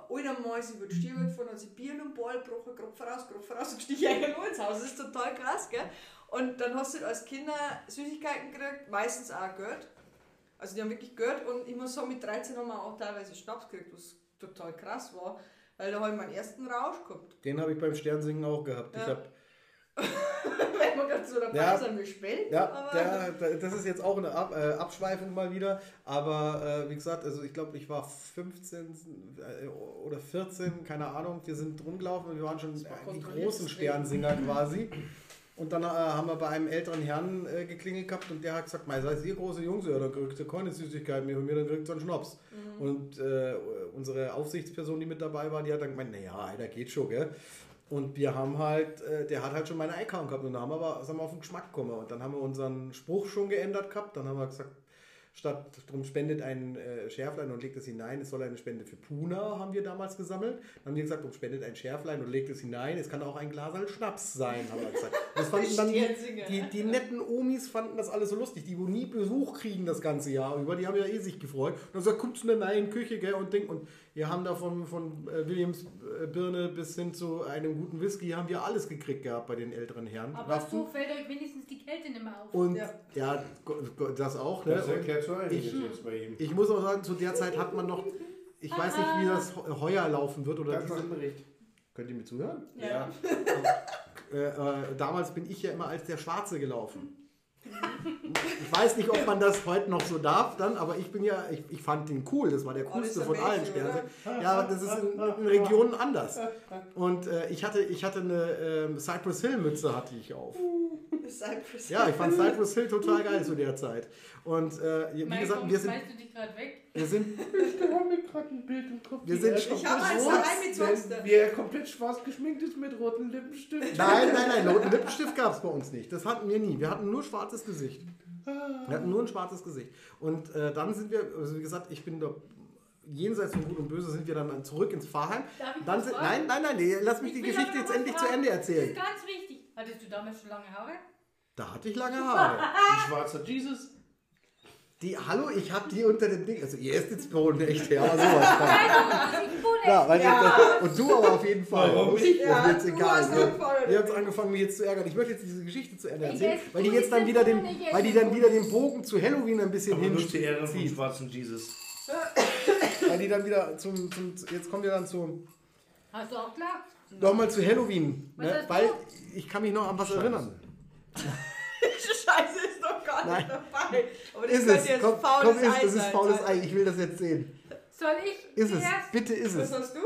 Speaker 2: Alter Mann ist über die Stiege gefahren, hat sich Bier und Ball gebrochen, Kopf raus, Kopf raus und stich eigentlich nur ins Haus. Das ist total krass, gell? Und dann hast du halt als Kinder Süßigkeiten gekriegt, meistens auch Geld. Also die haben wirklich Geld und ich muss sagen, mit 13 haben wir auch teilweise Schnaps gekriegt, was total krass war, weil da habe ich meinen ersten Rausch gehabt.
Speaker 1: Den habe ich beim Sternsingen auch gehabt. Ich
Speaker 2: Ja.
Speaker 1: Hab,
Speaker 2: Wenn wir gerade so dabei
Speaker 1: Ja.
Speaker 2: wir
Speaker 1: ja, der, der, das ist jetzt auch eine Ab, äh, Abschweifung mal wieder. Aber äh, wie gesagt, also ich glaube, ich war 15 äh, oder 14, keine Ahnung. Wir sind rumgelaufen und wir waren schon
Speaker 2: war
Speaker 1: die großen. Sternsinger quasi. Und dann äh, haben wir bei einem älteren Herrn äh, geklingelt gehabt und der hat gesagt, mei, seid ihr große Jungs, ja, dann kriegt ihr keine Süßigkeiten mehr von mir, dann kriegt ihr einen Schnaps.
Speaker 2: Mhm.
Speaker 1: Und äh, unsere Aufsichtsperson, die mit dabei war, die hat dann gemeint, naja, Alter, geht schon, gell? Und wir haben halt, äh, der hat halt schon meine Icon gehabt und da haben wir aber sind wir auf den Geschmack gekommen. Und dann haben wir unseren Spruch schon geändert gehabt. Dann haben wir gesagt, statt drum spendet ein äh, Schärflein und legt es hinein, es soll eine Spende für Puna, haben wir damals gesammelt. Dann haben wir gesagt, drum spendet ein Schärflein und legt es hinein, es kann auch ein Glas Schnaps sein, haben wir gesagt. Das fanden dann die, die, die netten Omis fanden das alles so lustig, die wo nie Besuch kriegen das ganze Jahr über, die haben ja eh sich gefreut. Und dann sagt, kommt zu einer neuen Küche, gell, und Ding. Und wir haben da von, von äh, Williams äh, Birne bis hin zu einem guten Whisky, haben wir alles gekriegt gehabt bei den älteren Herren.
Speaker 4: Aber
Speaker 1: Raffen.
Speaker 4: so fällt euch wenigstens die Kälte nicht mehr auf.
Speaker 1: Und
Speaker 2: Ja.
Speaker 1: ja, das auch. Ne?
Speaker 3: Das erklärt so einiges
Speaker 1: ich-
Speaker 3: jetzt bei ihm.
Speaker 1: ich muss auch sagen, zu der Zeit hat man noch, ich weiß nicht, wie das heu- heuer laufen wird oder
Speaker 3: Ganz
Speaker 1: diese,
Speaker 3: nach Bericht.
Speaker 1: Könnt ihr mir zuhören?
Speaker 3: Ja.
Speaker 1: Äh, äh, damals bin ich ja immer als der Schwarze gelaufen. Ich weiß nicht, ob man das heute noch so darf dann, aber ich bin ja, ich, ich fand den cool, das war der
Speaker 2: Oh,
Speaker 1: coolste
Speaker 2: ist
Speaker 1: von allen
Speaker 2: Mädchen,
Speaker 1: Sterne. Ja, aber das ist in, in Regionen anders. Und äh, ich hatte, ich hatte eine ähm, Cypress Hill Mütze hatte ich auf.
Speaker 2: Cypress.
Speaker 1: Ja, ich fand Cypress Hill total geil zu der Zeit. Und äh, wie
Speaker 4: Mein
Speaker 1: gesagt,
Speaker 4: Gott,
Speaker 1: wir sind,
Speaker 4: du dich gerade weg?
Speaker 1: wir sind,
Speaker 3: Ich habe mir gerade ein Bild im Kopf.
Speaker 1: Wir sind schon-
Speaker 2: Ich habe eins
Speaker 3: komplett
Speaker 2: daheim mit.
Speaker 3: Wie er komplett schwarz geschminkt ist mit roten Lippenstift.
Speaker 1: nein, nein, nein, roten Lippenstift gab es bei uns nicht. Das hatten wir nie. Wir hatten nur schwarzes Gesicht. Wir hatten nur ein schwarzes Gesicht. Und äh, dann sind wir, also wie gesagt, ich bin da jenseits von Gut und Böse sind wir dann zurück ins Pfarrheim.
Speaker 4: Darf ich
Speaker 1: Dann sind,
Speaker 4: fragen?
Speaker 1: nein, nein, nein, nee, lass mich
Speaker 4: Ich
Speaker 1: die Geschichte jetzt endlich
Speaker 4: was
Speaker 1: zu
Speaker 4: fragen.
Speaker 1: Ende
Speaker 4: Das
Speaker 1: erzählen.
Speaker 4: ist ganz wichtig. Hattest du damals schon lange Haare?
Speaker 1: Da hatte ich lange Haare.
Speaker 3: Ein schwarzer Jesus.
Speaker 1: Die, hallo, ich hab die unter dem Ding. Also ihr esst jetzt Bohnen echt her, aber sowas. von.
Speaker 4: Ich
Speaker 1: Ja, weil
Speaker 2: Ja.
Speaker 1: das, und du aber auf jeden Fall.
Speaker 3: Warum?
Speaker 1: Das
Speaker 2: Ja,
Speaker 1: ist jetzt
Speaker 2: du
Speaker 1: egal.
Speaker 2: hast
Speaker 1: Wir,
Speaker 2: angefangen.
Speaker 1: wir haben es angefangen, mich jetzt zu ärgern. Ich möchte jetzt diese Geschichte zu Ende
Speaker 4: Ich
Speaker 1: erzählen, weil die jetzt dann wieder den,
Speaker 4: ich
Speaker 1: weil die dann wieder den Bogen zu Halloween ein bisschen
Speaker 3: nur zur Ehre vom
Speaker 1: hinzieht.
Speaker 3: schwarzen Jesus.
Speaker 1: Weil die dann wieder zum, zum jetzt kommen wir dann zu
Speaker 4: Hast du auch klar?
Speaker 1: nochmal zu Halloween, ne? weil ich kann mich noch an was erinnern.
Speaker 2: Scheiße ist doch gar
Speaker 1: Nein.
Speaker 2: nicht dabei. Aber das
Speaker 1: Ist
Speaker 2: könnte
Speaker 1: es?
Speaker 2: jetzt
Speaker 1: Komm,
Speaker 2: faules
Speaker 1: komm ist,
Speaker 2: Ei
Speaker 1: das ist faules Ei. Ich will das jetzt sehen.
Speaker 4: Soll ich?
Speaker 1: Ist es?
Speaker 4: zuerst?
Speaker 1: Bitte ist
Speaker 2: Was
Speaker 1: es.
Speaker 2: hast du?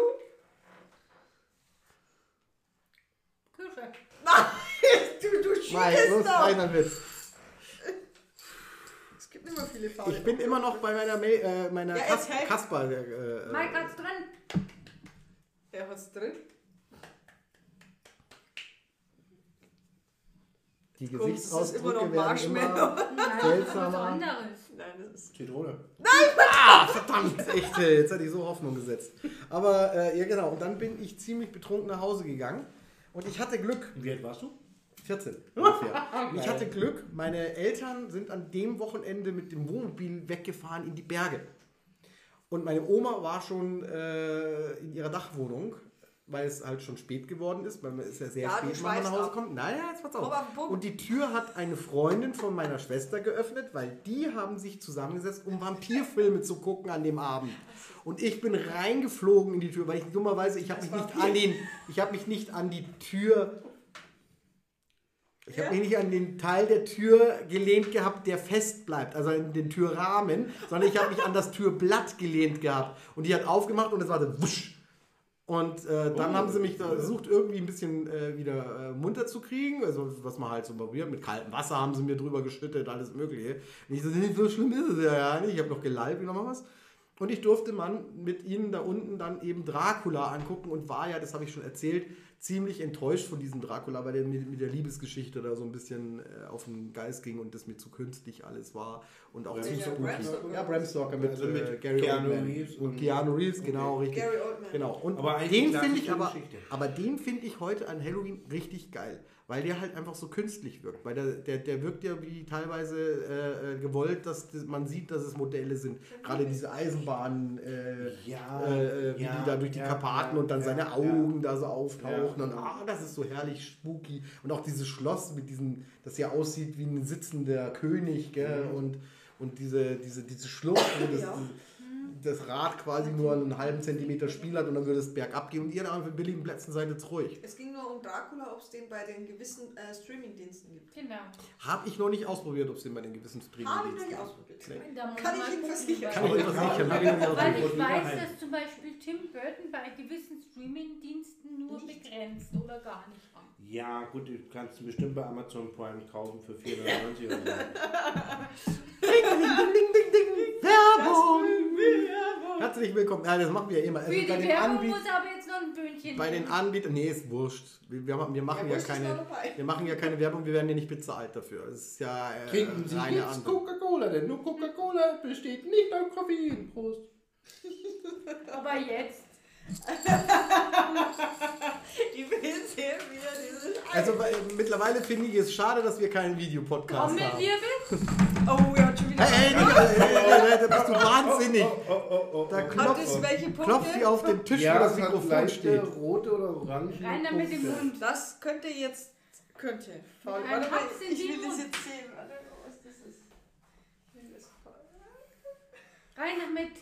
Speaker 4: Küche.
Speaker 2: Du, du
Speaker 1: Nein,
Speaker 2: schiebst
Speaker 1: los,
Speaker 2: doch.
Speaker 1: rein Witz.
Speaker 2: Es gibt immer viele faule
Speaker 1: Ich bin immer noch bei meiner, Ma äh, meiner
Speaker 2: Ja,
Speaker 1: Kas. Kasper. Äh, äh,
Speaker 4: Mike hat's drin.
Speaker 2: Er hat's drin.
Speaker 1: Die
Speaker 2: Komm, das ist immer noch
Speaker 1: Gesichtsausdrücke werden immer
Speaker 4: Nein, das ist was
Speaker 1: Seltsamer.
Speaker 2: Nein, das ist.
Speaker 3: Zitrone.
Speaker 1: Ah, verdammt, echt, jetzt hatte ich so Hoffnung gesetzt. Aber äh, ja genau, und dann bin ich ziemlich betrunken nach Hause gegangen und ich hatte Glück.
Speaker 3: Wie alt warst du?
Speaker 1: 14 ungefähr. Ich hatte Glück, meine Eltern sind an dem Wochenende mit dem Wohnmobil weggefahren in die Berge. Und meine Oma war schon äh, in ihrer Dachwohnung, weil es halt schon spät geworden ist, weil man ist ja sehr
Speaker 2: Ja,
Speaker 1: spät, wenn man nach Hause
Speaker 2: ab.
Speaker 1: kommt. Naja, jetzt pass
Speaker 2: auf.
Speaker 1: Und die Tür hat eine Freundin von meiner Schwester geöffnet, weil die haben sich zusammengesetzt, um Vampirfilme zu gucken an dem Abend. Und ich bin reingeflogen in die Tür, weil ich dummerweise, ich habe mich nicht an den, ich habe mich nicht an die Tür ich habe mich nicht an den Teil der Tür gelehnt gehabt, der fest bleibt, also an den Türrahmen, sondern ich habe mich an das Türblatt gelehnt gehabt. Und die hat aufgemacht und es war so wusch. Und äh, dann
Speaker 3: Oh.
Speaker 1: haben sie mich da versucht, irgendwie ein bisschen äh, wieder äh, munter zu kriegen. Also, was man halt so probiert. Mit kaltem Wasser haben sie mir drüber geschüttet, alles Mögliche. Und ich so, "Nee, so schlimm ist es ja, ja nicht. Ich habe noch gelallt, wie nochmal was. Und ich durfte man mit ihnen da unten dann eben Dracula angucken und war ja, das habe ich schon erzählt, ziemlich enttäuscht von diesem Dracula, weil der mit, mit der Liebesgeschichte da so ein bisschen äh, auf den Geist ging und das mir zu künstlich alles war und auch zu spooky.
Speaker 2: Bram Stoker?
Speaker 1: Ja, Bram Stoker mit,
Speaker 3: Also mit
Speaker 1: äh, Gary
Speaker 3: Keanu
Speaker 1: Oldman.
Speaker 3: Reeves
Speaker 1: und
Speaker 3: und-
Speaker 1: Keanu Reeves, genau, richtig.
Speaker 2: Gary Oldman.
Speaker 1: Genau. Und
Speaker 3: Aber
Speaker 1: den finde ich aber, aber den finde ich heute an Halloween richtig geil, weil der halt einfach so künstlich wirkt, weil der, der, der wirkt ja wie teilweise äh, äh, gewollt, dass das, man sieht, dass es Modelle sind. Gerade diese Eisenbahnen, äh,
Speaker 3: Ja,
Speaker 1: äh, wie
Speaker 3: ja,
Speaker 1: die da durch die
Speaker 3: ja,
Speaker 1: Karpaten
Speaker 3: ja,
Speaker 1: und dann
Speaker 3: ja,
Speaker 1: seine
Speaker 3: ja.
Speaker 1: Augen da so auftauchen
Speaker 3: Ja.
Speaker 1: und ah, das ist so herrlich spooky und auch dieses Schloss mit diesen, das ja aussieht wie ein sitzender König, gell?
Speaker 3: Mhm.
Speaker 1: und und diese diese diese Schlucht, wo das,
Speaker 2: Ja.
Speaker 1: Das Rad quasi nur einen halben Zentimeter Spiel hat und dann würde es bergab gehen und ihr da für billigen Plätzen seid jetzt ruhig.
Speaker 2: Es ging nur um Dracula, ob es den bei den gewissen äh, Streaming-Diensten gibt.
Speaker 4: Genau.
Speaker 1: Habe ich noch nicht ausprobiert, ob es den bei den gewissen Streaming
Speaker 2: Habe ich noch nicht ausprobiert.
Speaker 1: Nee.
Speaker 2: Kann ich Ihnen versichern.
Speaker 1: Kann ich dir versichern, nicht
Speaker 4: Weil ich weiß, dass zum Beispiel Tim Burton bei gewissen Streaming-Diensten nur begrenzt oder gar nicht.
Speaker 3: Ja, gut, du kannst ihn bestimmt bei Amazon Prime kaufen für 4,99 oder so.
Speaker 1: Ding, ding, ding, ding, ding. Werbung! Herzlich willkommen. Ja, das machen wir ja immer. Also
Speaker 4: Für
Speaker 1: bei
Speaker 4: die
Speaker 1: den,
Speaker 4: Werbung
Speaker 1: Anbiet
Speaker 4: muss aber jetzt noch ein Böhnchen
Speaker 1: bei den. Anbietern, nee, ist wurscht. Wir, wir, wir machen ja,
Speaker 2: ist noch
Speaker 1: keine,
Speaker 2: dabei.
Speaker 1: wir machen ja keine Werbung, wir werden ja nicht bezahlt dafür. Das ist ja äh,
Speaker 3: Trinken Sie
Speaker 1: reine
Speaker 3: jetzt
Speaker 1: Anbietung.
Speaker 3: Coca-Cola, denn nur Coca-Cola besteht nicht aus Koffein. Prost.
Speaker 4: Aber jetzt.
Speaker 2: Ich will sehen, wie er dieses
Speaker 1: Also äh, mittlerweile finde ich es schade, dass wir keinen Videopodcast haben.
Speaker 4: Trommelwirbel.
Speaker 2: Oh, er hat schon wieder.
Speaker 1: Hey, hey, hey, hey, hey, hey, da bist du wahnsinnig.
Speaker 3: Oh, oh, oh, oh,
Speaker 1: Da
Speaker 3: oh.
Speaker 1: Klopft,
Speaker 2: es welche Punkte?
Speaker 1: klopft sie auf den Tisch,
Speaker 3: ja,
Speaker 1: wo das Mikrofon steht.
Speaker 3: rote oder orange
Speaker 4: Rein damit im. Mund.
Speaker 2: Das könnte jetzt. Könnte. Faul. Warte mal, ich will das jetzt sehen. Warte, was das ist. Ich will das-
Speaker 4: Rein damit.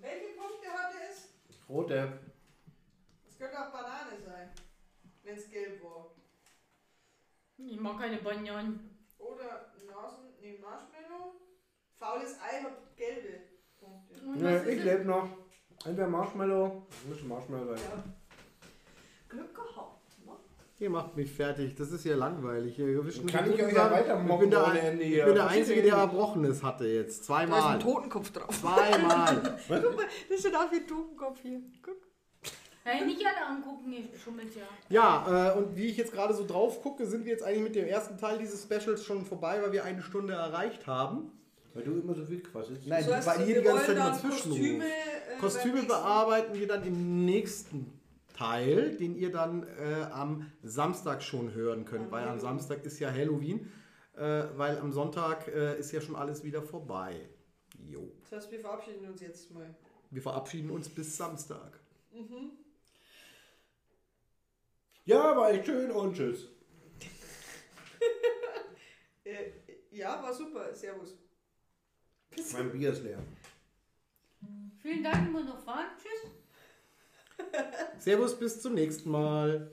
Speaker 2: Welche Punkte hatte es?
Speaker 3: Rote.
Speaker 2: Es könnte auch Banane sein. Wenn es gelb war.
Speaker 4: Ich mag keine Bananen.
Speaker 2: Oder Nasen. Nee, Marshmallow. Faules Ei hat gelbe Punkte.
Speaker 4: Und
Speaker 3: ich
Speaker 4: ist
Speaker 3: lebe noch. Entweder Marshmallow, muss Marshmallow sein.
Speaker 2: Ja. Glück gehabt.
Speaker 1: Ihr macht mich fertig, das ist ja langweilig. Wisst
Speaker 3: Kann ich euch ja weiter
Speaker 1: ich
Speaker 3: mobben
Speaker 1: bin der,
Speaker 3: ohne Ende
Speaker 1: ich
Speaker 3: hier.
Speaker 1: bin der Einzige, der
Speaker 3: nicht.
Speaker 1: Erbrochenes hatte jetzt.
Speaker 2: Da ist
Speaker 1: Zweimal.
Speaker 2: ein Totenkopf drauf.
Speaker 1: Zweimal.
Speaker 2: Guck mal, das steht auch wie ein Totenkopf hier. Guck.
Speaker 4: Nein, nicht alle angucken, ihr schummelt ja.
Speaker 1: Ja, äh, und wie ich jetzt gerade so drauf gucke, sind wir jetzt eigentlich mit dem ersten Teil dieses Specials schon vorbei, weil wir eine Stunde erreicht haben.
Speaker 3: Weil du immer so viel quasselst.
Speaker 1: Nein,
Speaker 2: So
Speaker 1: weil
Speaker 2: wir
Speaker 1: die ganze Zeit immer
Speaker 2: dann
Speaker 1: zwischenruft.
Speaker 2: Kostüme, äh,
Speaker 1: Kostüme bearbeiten wir dann im nächsten Teil, den ihr dann äh, am Samstag schon hören könnt, weil am Samstag ist ja Halloween, äh, weil am Sonntag äh, ist ja schon alles wieder vorbei. Jo.
Speaker 2: Das heißt, wir verabschieden uns jetzt mal.
Speaker 1: Wir verabschieden uns bis Samstag.
Speaker 3: Ja, war echt schön und tschüss.
Speaker 2: Äh, ja, war super. Servus.
Speaker 3: Mein Bier ist leer.
Speaker 4: Vielen Dank, muss noch fahren. Tschüss.
Speaker 1: Servus, bis zum nächsten Mal.